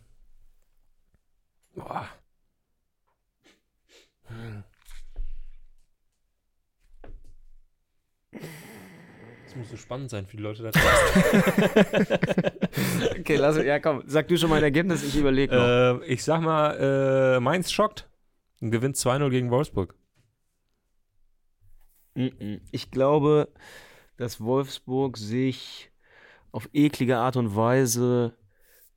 Boah. Hm. Das muss so spannend sein für die Leute da draußen. Okay, lass, ja komm, sag du schon mal ein Ergebnis, ich überlege noch. ähm, ich sag mal, äh, Mainz schockt und gewinnt 2-0 gegen Wolfsburg. Mm-mm. Ich glaube, dass Wolfsburg sich auf eklige Art und Weise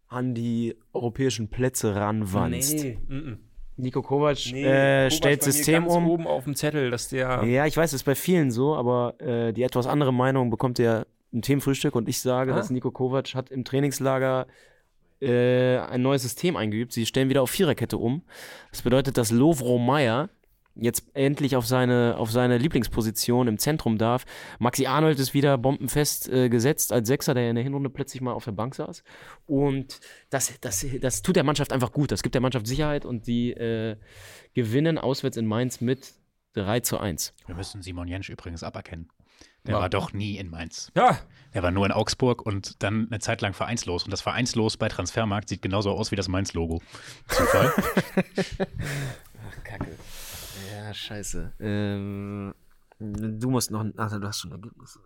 an die europäischen Plätze ranwanzt. Mhm. Nico Kovac Nee, äh, Kovac stellt System um. oben auf dem Zettel, dass der. Ja, ich weiß, das ist bei vielen so, aber äh, die etwas andere Meinung bekommt er im Themenfrühstück und ich sage, Ah. dass Nico Kovac hat im Trainingslager äh, ein neues System eingeübt. Sie stellen wieder auf Viererkette um. Das bedeutet, dass Lovro Meyer jetzt endlich auf seine, auf seine Lieblingsposition im Zentrum darf. Maxi Arnold ist wieder bombenfest äh, gesetzt als Sechser, der in der Hinrunde plötzlich mal auf der Bank saß. Und das, das, das tut der Mannschaft einfach gut. Das gibt der Mannschaft Sicherheit und die äh, gewinnen auswärts in Mainz mit 3 zu 1. Wir müssen Simon Jensch übrigens aberkennen. Der Ja. war doch nie in Mainz. Ja, Der war nur in Augsburg und dann eine Zeit lang vereinslos. Und das Vereinslos bei Transfermarkt sieht genauso aus wie das Mainz-Logo. Zufall? Ach, Kacke. Ja, scheiße. Ähm, du musst noch. Ach, du hast schon Ergebnisse.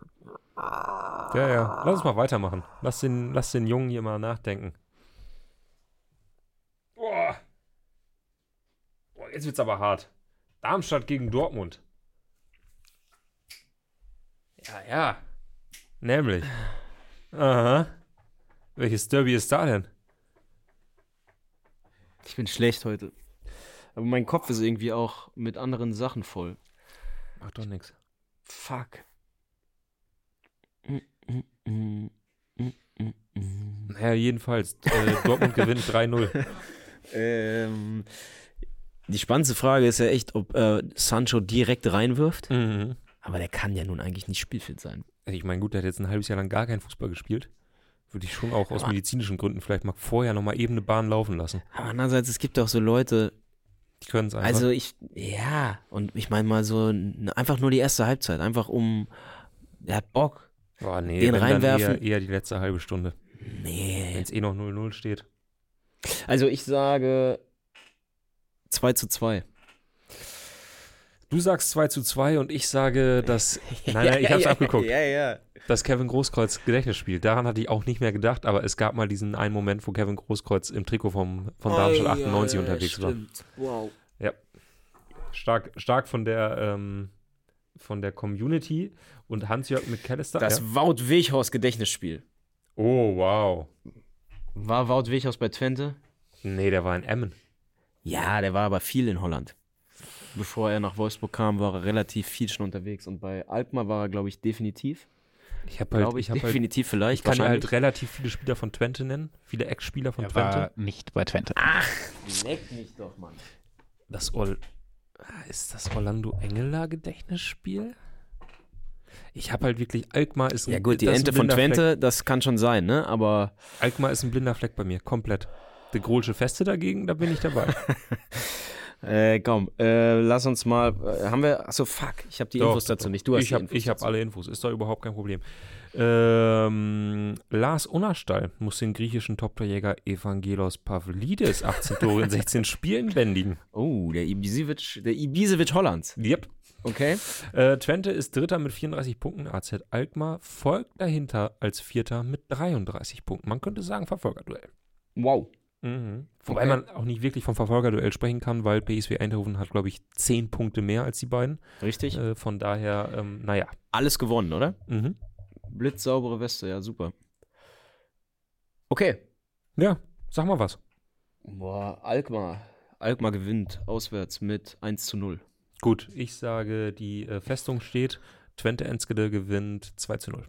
ja, ja. Lass uns mal weitermachen. Lass den, lass den Jungen hier mal nachdenken. Boah. Boah, jetzt wird's aber hart. Darmstadt gegen Dortmund. Ja, ja. Nämlich. Aha. Welches Derby ist da denn? Ich bin schlecht heute. Aber mein Kopf ist irgendwie auch mit anderen Sachen voll. Macht doch nix. Fuck. Mm, mm, mm. Naja, jedenfalls. Äh, Dortmund gewinnt 3-0. Ähm, die spannendste Frage ist ja echt, ob äh, Sancho direkt reinwirft. Mhm. Aber der kann ja nun eigentlich nicht spielfit sein. Ich meine, gut, der hat jetzt ein halbes Jahr lang gar keinen Fußball gespielt. Würde ich schon auch aus Aber- medizinischen Gründen vielleicht mal vorher nochmal eben eine Bahn laufen lassen. Aber andererseits, es gibt auch so Leute, Die können es einfach. Also ich, ja, und ich meine mal so, einfach nur die erste Halbzeit, einfach um, er hat Bock. Boah, nee, den wenn reinwerfen. Eher, eher die letzte halbe Stunde. Wenn Nee. es eh noch 0-0 steht. Also ich sage 2 zu 2. Du sagst 2 zu 2 und ich sage, dass. Nein, nein, ich hab's abgeguckt. Ja, ja. Dass Kevin Großkreuz Gedächtnis spielt. Daran hatte ich auch nicht mehr gedacht, aber es gab mal diesen einen Moment, wo Kevin Großkreuz im Trikot vom, von Darmstadt 98 unterwegs war. Wow. Stark, stark von der, ähm, von der Community und Hans-Jörg mit Callister. Das ja. Wout Weghorst Gedächtnisspiel. Oh, wow. War Wout Weghorst bei Twente? Nee, der war in Emmen. Ja, der war aber viel in Holland. Bevor er nach Wolfsburg kam, war er relativ viel schon unterwegs. Und bei Alkmaar war er, glaube ich, definitiv. Ich habe halt, Glaube ich ich, hab halt, definitiv vielleicht. ich kann halt relativ viele Spieler von Twente nennen. Viele Ex-Spieler von Er Twente. war nicht bei Twente. Leck mich doch, Mann. Das Ol ist das Orlando Engeler Gedächtnisspiel? Ich habe halt wirklich, Alkmaar ist ein Ja gut, die Ente von blinder Fleck. Twente, das kann schon sein, ne? Aber Alkmaar ist ein blinder Fleck bei mir, komplett. Die Grolsche Feste dagegen, da bin ich dabei. Äh, komm, äh, lass uns mal. Äh, haben wir. Achso, fuck. Ich habe die Doch, Infos dazu doch. nicht. Du hast ich die habe Infos ich hab alle Infos, ist doch überhaupt kein Problem. Ähm, Lars Unnerstall muss den griechischen Top-Torjäger Evangelos Pavlidis 18 Tore in 16 Spielen bändigen. Oh, der Ibisevic, der Ibisevic Hollands. Yep. Okay. Äh, Twente ist Dritter mit 34 Punkten, AZ Alkmaar folgt dahinter als Vierter mit 33 Punkten. Man könnte sagen Verfolgerduell. Wow. Mhm. Wobei man auch nicht wirklich vom Verfolgerduell sprechen kann, weil PSV Eindhoven hat, glaube ich, 10 Punkte mehr als die beiden. Richtig. Äh, von daher, ähm, naja. Alles gewonnen, oder? Mhm. Blitzsaubere Weste, ja, super. Okay. Ja, sag mal was. Boah, Alkmaar. Alkmaar gewinnt auswärts mit 1 zu 0. Gut, ich sage, die äh, Festung steht. Twente Enskede gewinnt 2 zu 0.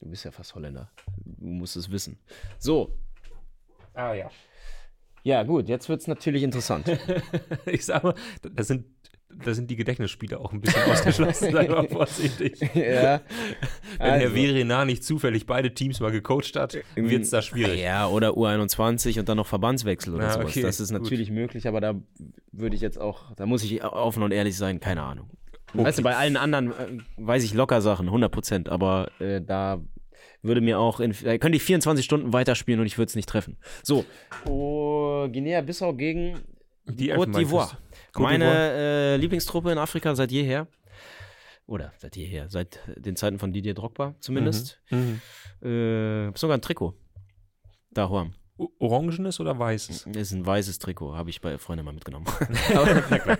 Du bist ja fast Holländer. Du musst es wissen. So. Ah ja. Ja, gut, jetzt wird es natürlich interessant. ich sag mal, da- sind, da sind die Gedächtnisspiele auch ein bisschen ausgeschlossen, sei mal vorsichtig. ja. Wenn Herr Also. Verena nicht zufällig beide Teams mal gecoacht hat, wird es da schwierig. Ja, oder U21 und dann noch Verbandswechsel oder Ja, sowas. okay, das ist gut. natürlich möglich, aber da würde ich jetzt auch, da muss ich offen und ehrlich sein, keine Ahnung. Okay. Weißt du, bei allen anderen äh, weiß ich locker Sachen, 100 Prozent, aber äh, da würde mir auch, in, da könnte ich 24 Stunden weiterspielen und ich würde es nicht treffen. So, oh, Guinea-Bissau gegen Die Côte d'Ivoire. Meine äh, Lieblingstruppe in Afrika seit jeher. Oder seit jeher, seit den Zeiten von Didier Drogba zumindest. Mhm. Äh, hab sogar ein Trikot. Da, Huam. Orangenes oder weißes? Ist ein weißes Trikot, habe ich bei Freunden mal mitgenommen. aber,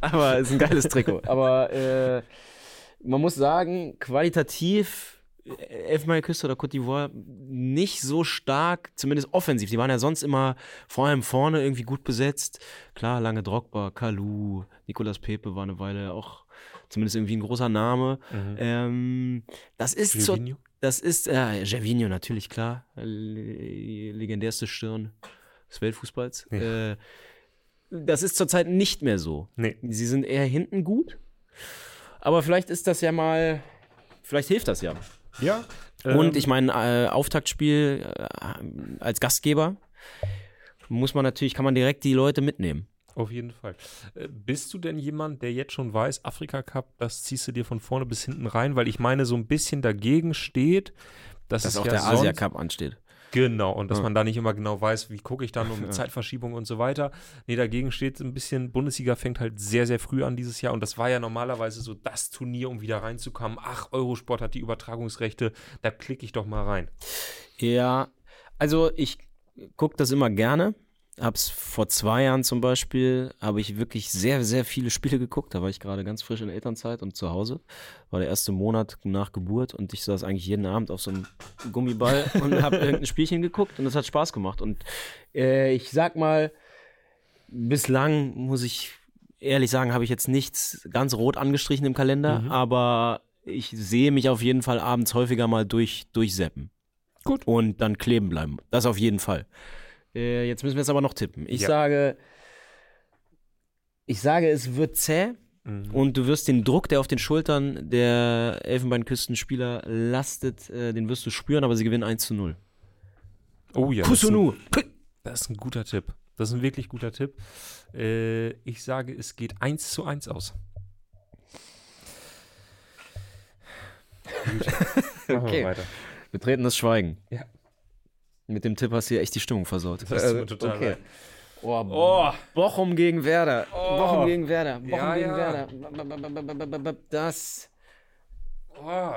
aber ist ein geiles Trikot. Aber äh, man muss sagen, qualitativ äh, Elfenbeinküste oder Côte d'Ivoire nicht so stark, zumindest offensiv. Die waren ja sonst immer vor allem vorne irgendwie gut besetzt. Klar, lange Drogba, Kalu, Nicolas Pepe war eine Weile auch zumindest irgendwie ein großer Name. Mhm. Ähm, das ist zur Gervinho? Das ist, äh, Gervinho natürlich, klar. Le legendärste Stirn des Weltfußballs. Ja. Äh, das ist zurzeit nicht mehr so. Nee. Sie sind eher hinten gut. Aber vielleicht ist das ja mal, vielleicht hilft das ja. Ja. Und ähm, ich meine, äh, Auftaktspiel äh, als Gastgeber muss man natürlich, kann man direkt die Leute mitnehmen. Auf jeden Fall. Äh, Bist du denn jemand, der jetzt schon weiß, Afrika Cup, das ziehst du dir von vorne bis hinten rein, weil ich meine, so ein bisschen dagegen steht, dass, Dass es auch ja der Asia Cup ansteht. Genau, und dass Ja. man da nicht immer genau weiß, wie gucke ich dann Ja. Zeitverschiebung und so weiter. Nee, dagegen steht ein bisschen, Bundesliga fängt halt sehr, sehr früh an dieses Jahr und das war ja normalerweise so das Turnier, um wieder reinzukommen. Ach, Eurosport hat die Übertragungsrechte, da klicke ich doch mal rein. Ja, also ich gucke das immer gerne. Hab's vor zwei Jahren zum Beispiel, habe ich wirklich sehr, sehr viele Spiele geguckt. Da war ich gerade ganz frisch in der Elternzeit und zu Hause. War der erste Monat nach Geburt und ich saß eigentlich jeden Abend auf so einem Gummiball und habe irgendein Spielchen geguckt und es hat Spaß gemacht. Und äh, ich sag mal, bislang muss ich ehrlich sagen, habe ich jetzt nichts ganz rot angestrichen im Kalender, Mhm. aber ich sehe mich auf jeden Fall abends häufiger mal durch, durchseppen. Gut. Und dann kleben bleiben. Das auf jeden Fall. Äh, jetzt müssen wir jetzt aber noch tippen. Ich Ja. sage, ich sage, es wird zäh Mhm. und du wirst den Druck, der auf den Schultern der Elfenbeinküstenspieler lastet, äh, den wirst du spüren, aber sie gewinnen 1 zu 0. Oh ja, das ist, ein, Kusunu! das ist ein guter Tipp. Das ist ein wirklich guter Tipp. Äh, ich sage, es geht 1 zu 1 aus. Gut. Machen wir Okay. weiter. Betretenes Schweigen. Ja. Mit dem Tipp hast du hier echt die Stimmung versaut. Das mir total okay. Oh, Oh, Bochum gegen Werder. Oh. Bochum gegen Werder. Bochum Ja, gegen ja. Werder. Das. oh.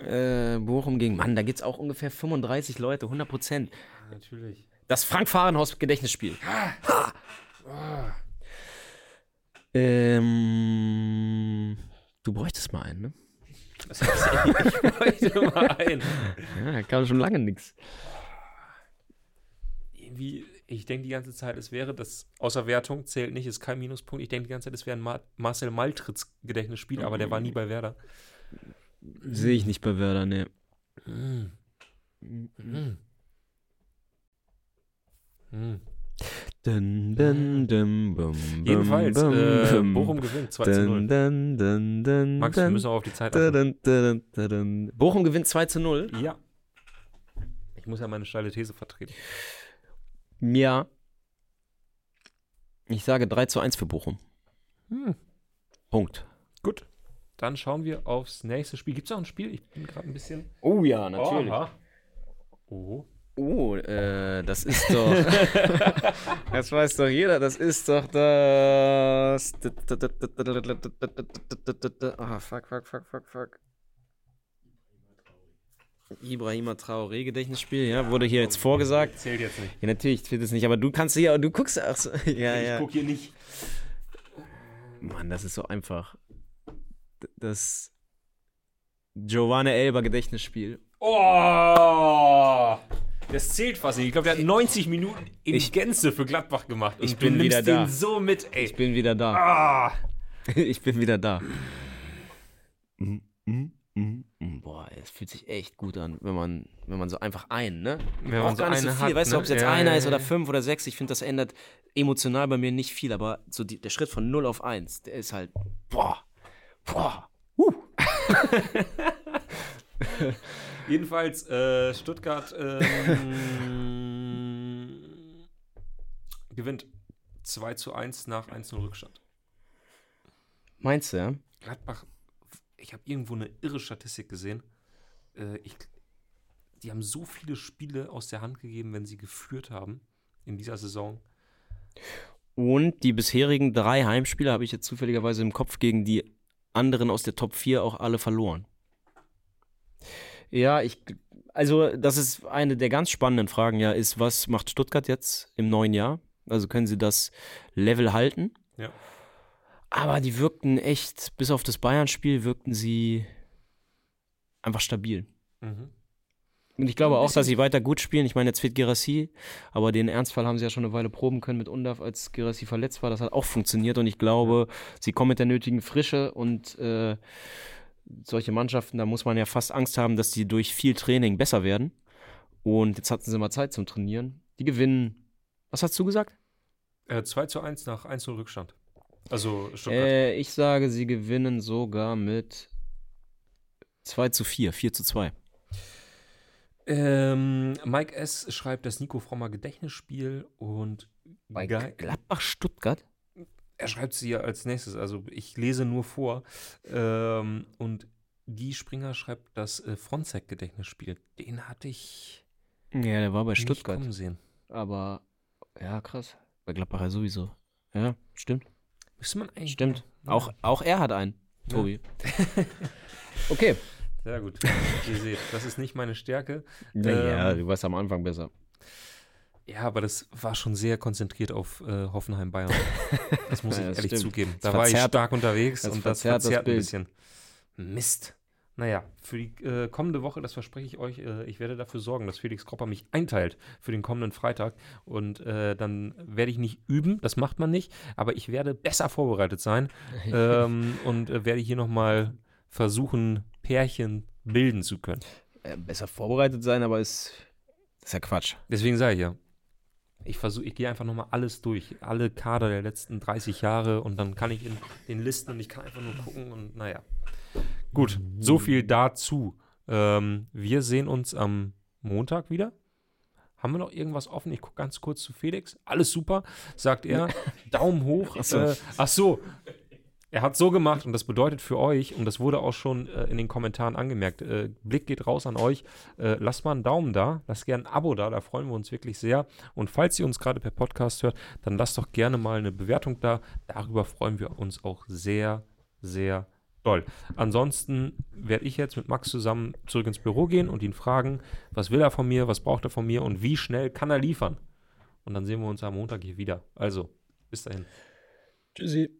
Äh, Bochum gegen. Mann, da gibt's auch ungefähr 35 Leute, 100 Prozent. Natürlich. Das Frank-Fahrenhaus-Gedächtnisspiel. Oh. Ähm. Du bräuchtest mal einen, ne? Ich bräuchte mal ein. Ja, da kam schon lange nichts. Irgendwie, ich denke die ganze Zeit, es wäre das, außer Wertung zählt nicht, ist kein Minuspunkt. Ich denke die ganze Zeit, es wäre ein Ma Marcel Maltritz Gedächtnisspiel, aber der war nie bei Werder. Sehe ich nicht bei Werder, ne. Mm. Mm. Mm. Dun, dun, dun, bum, bum, Jedenfalls, bum, äh. Bochum gewinnt 2 zu 0. Dun, dun, dun, dun, Max, wir müssen auch auf die Zeit achten. Bochum gewinnt 2 zu 0. Ja. Ich muss ja meine steile These vertreten. Ja. Ich sage 3 zu 1 für Bochum. Hm. Punkt. Gut. Dann schauen wir aufs nächste Spiel. Gibt es noch ein Spiel? Ich bin gerade ein bisschen. Oh ja, Aha. Oh. Oh, äh, das ist doch. das weiß doch jeder, das ist doch das. Ah, fuck, fuck, fuck, fuck, fuck. Ibrahima Traoré Gedächtnisspiel, ja, wurde hier jetzt vorgesagt. Zählt jetzt nicht. Ja, natürlich zählt es nicht, aber du kannst hier, du guckst auch so. Ja, ich ja. gucke hier nicht. Mann, das ist so einfach. Das Giovanni Elber Gedächtnisspiel. Oh! Das zählt fast nicht. Ich glaube, der hat 90 Minuten in Ich- Gänze für Gladbach gemacht. Ich bin wieder da. so mit, ey. Ich bin wieder da. ah! Ich bin wieder da. Mhm, mhm, mhm. Boah, es fühlt sich echt gut an, wenn man, wenn man so einfach einen, ne? Wenn Braucht gar nicht so viel. weißt du, ob es jetzt ne? Ja, einer ja, ist oder fünf oder sechs, ich finde, das ändert emotional bei mir nicht viel, aber so die, der Schritt von 0 auf 1, der ist halt, boah, boah, uh. Jedenfalls, äh, Stuttgart ähm, gewinnt 2 zu 1 nach 1-0 Rückstand. Meinst du, ja? Gladbach, ich habe irgendwo eine irre Statistik gesehen. Äh, ich, die haben so viele Spiele aus der Hand gegeben, wenn sie geführt haben in dieser Saison. Und die bisherigen drei Heimspiele habe ich jetzt zufälligerweise im Kopf gegen die anderen aus der Top 4 auch alle verloren. Ja, ich, also das ist eine der ganz spannenden Fragen, ja, ist, was macht Stuttgart jetzt im neuen Jahr? Also können sie das Level halten? Ja. Aber die wirkten echt, bis auf das Bayern-Spiel, wirkten sie einfach stabil. Mhm. Und ich glaube auch, dass sie weiter gut spielen. Ich meine, jetzt fehlt Gerassi, aber den Ernstfall haben sie ja schon eine Weile proben können mit Undaf, als Gerassi verletzt war. Das hat auch funktioniert und ich glaube, sie kommen mit der nötigen Frische und äh, solche Mannschaften, da muss man ja fast Angst haben, dass die durch viel Training besser werden. Und jetzt hatten sie mal Zeit zum Trainieren. Die gewinnen. Was hast du gesagt? Äh, 2 zu 1 nach 1-0 Rückstand. Also Stuttgart. Äh, ich sage, sie gewinnen sogar mit 2 zu 4, 4 zu 2. Ähm, Mike S. schreibt das Nico Frommer Gedächtnisspiel und Bei Geil. Gladbach Stuttgart? er schreibt sie ja als nächstes, also ich lese nur vor. Ähm, und Guy Springer schreibt das äh, Fronzek-Gedächtnisspiel. Den hatte ich Ja, der war bei Stuttgart. kommen sehen. Aber ja, krass. Bei Gladbach ja sowieso. Ja, stimmt. Müsste man eigentlich. Stimmt. Ja. Auch, auch er hat einen, Ja. Tobi. okay. Sehr gut. Ihr seht, das ist nicht meine Stärke. Ja, Ähm, du warst am Anfang besser. Ja, aber das war schon sehr konzentriert auf äh, Hoffenheim Bayern. Das muss ich Ja, das ehrlich stimmt. zugeben. Das Da war ich stark unterwegs das und das verzerrt das verzerrt ein Bild. bisschen. Mist. Naja, für die äh, kommende Woche, das verspreche ich euch, äh, ich werde dafür sorgen, dass Felix Kropper mich einteilt für den kommenden Freitag. Und äh, dann werde ich nicht üben, das macht man nicht, aber ich werde besser vorbereitet sein ähm, und äh, werde hier nochmal versuchen, Pärchen bilden zu können. Äh, besser vorbereitet sein, aber ist, ist ja Quatsch. Deswegen sage ich ja, ich versuche, ich gehe einfach nochmal alles durch, alle Kader der letzten 30 Jahre und dann kann ich in den Listen und ich kann einfach nur gucken und naja. Gut, so viel dazu. Ähm, wir sehen uns am Montag wieder. Haben wir noch irgendwas offen? Ich gucke ganz kurz zu Felix. Alles super, sagt er. Daumen hoch. Ach so. Äh, ach so. Er hat so gemacht und das bedeutet für euch, und das wurde auch schon äh, in den Kommentaren angemerkt, äh, Blick geht raus an euch, äh, lasst mal einen Daumen da, lasst gerne ein Abo da, da freuen wir uns wirklich sehr. Und falls ihr uns gerade per Podcast hört, dann lasst doch gerne mal eine Bewertung da. Darüber freuen wir uns auch sehr, sehr doll. Ansonsten werde ich jetzt mit Max zusammen zurück ins Büro gehen und ihn fragen, was will er von mir, was braucht er von mir und wie schnell kann er liefern. Und dann sehen wir uns am Montag hier wieder. Also, bis dahin. Tschüssi.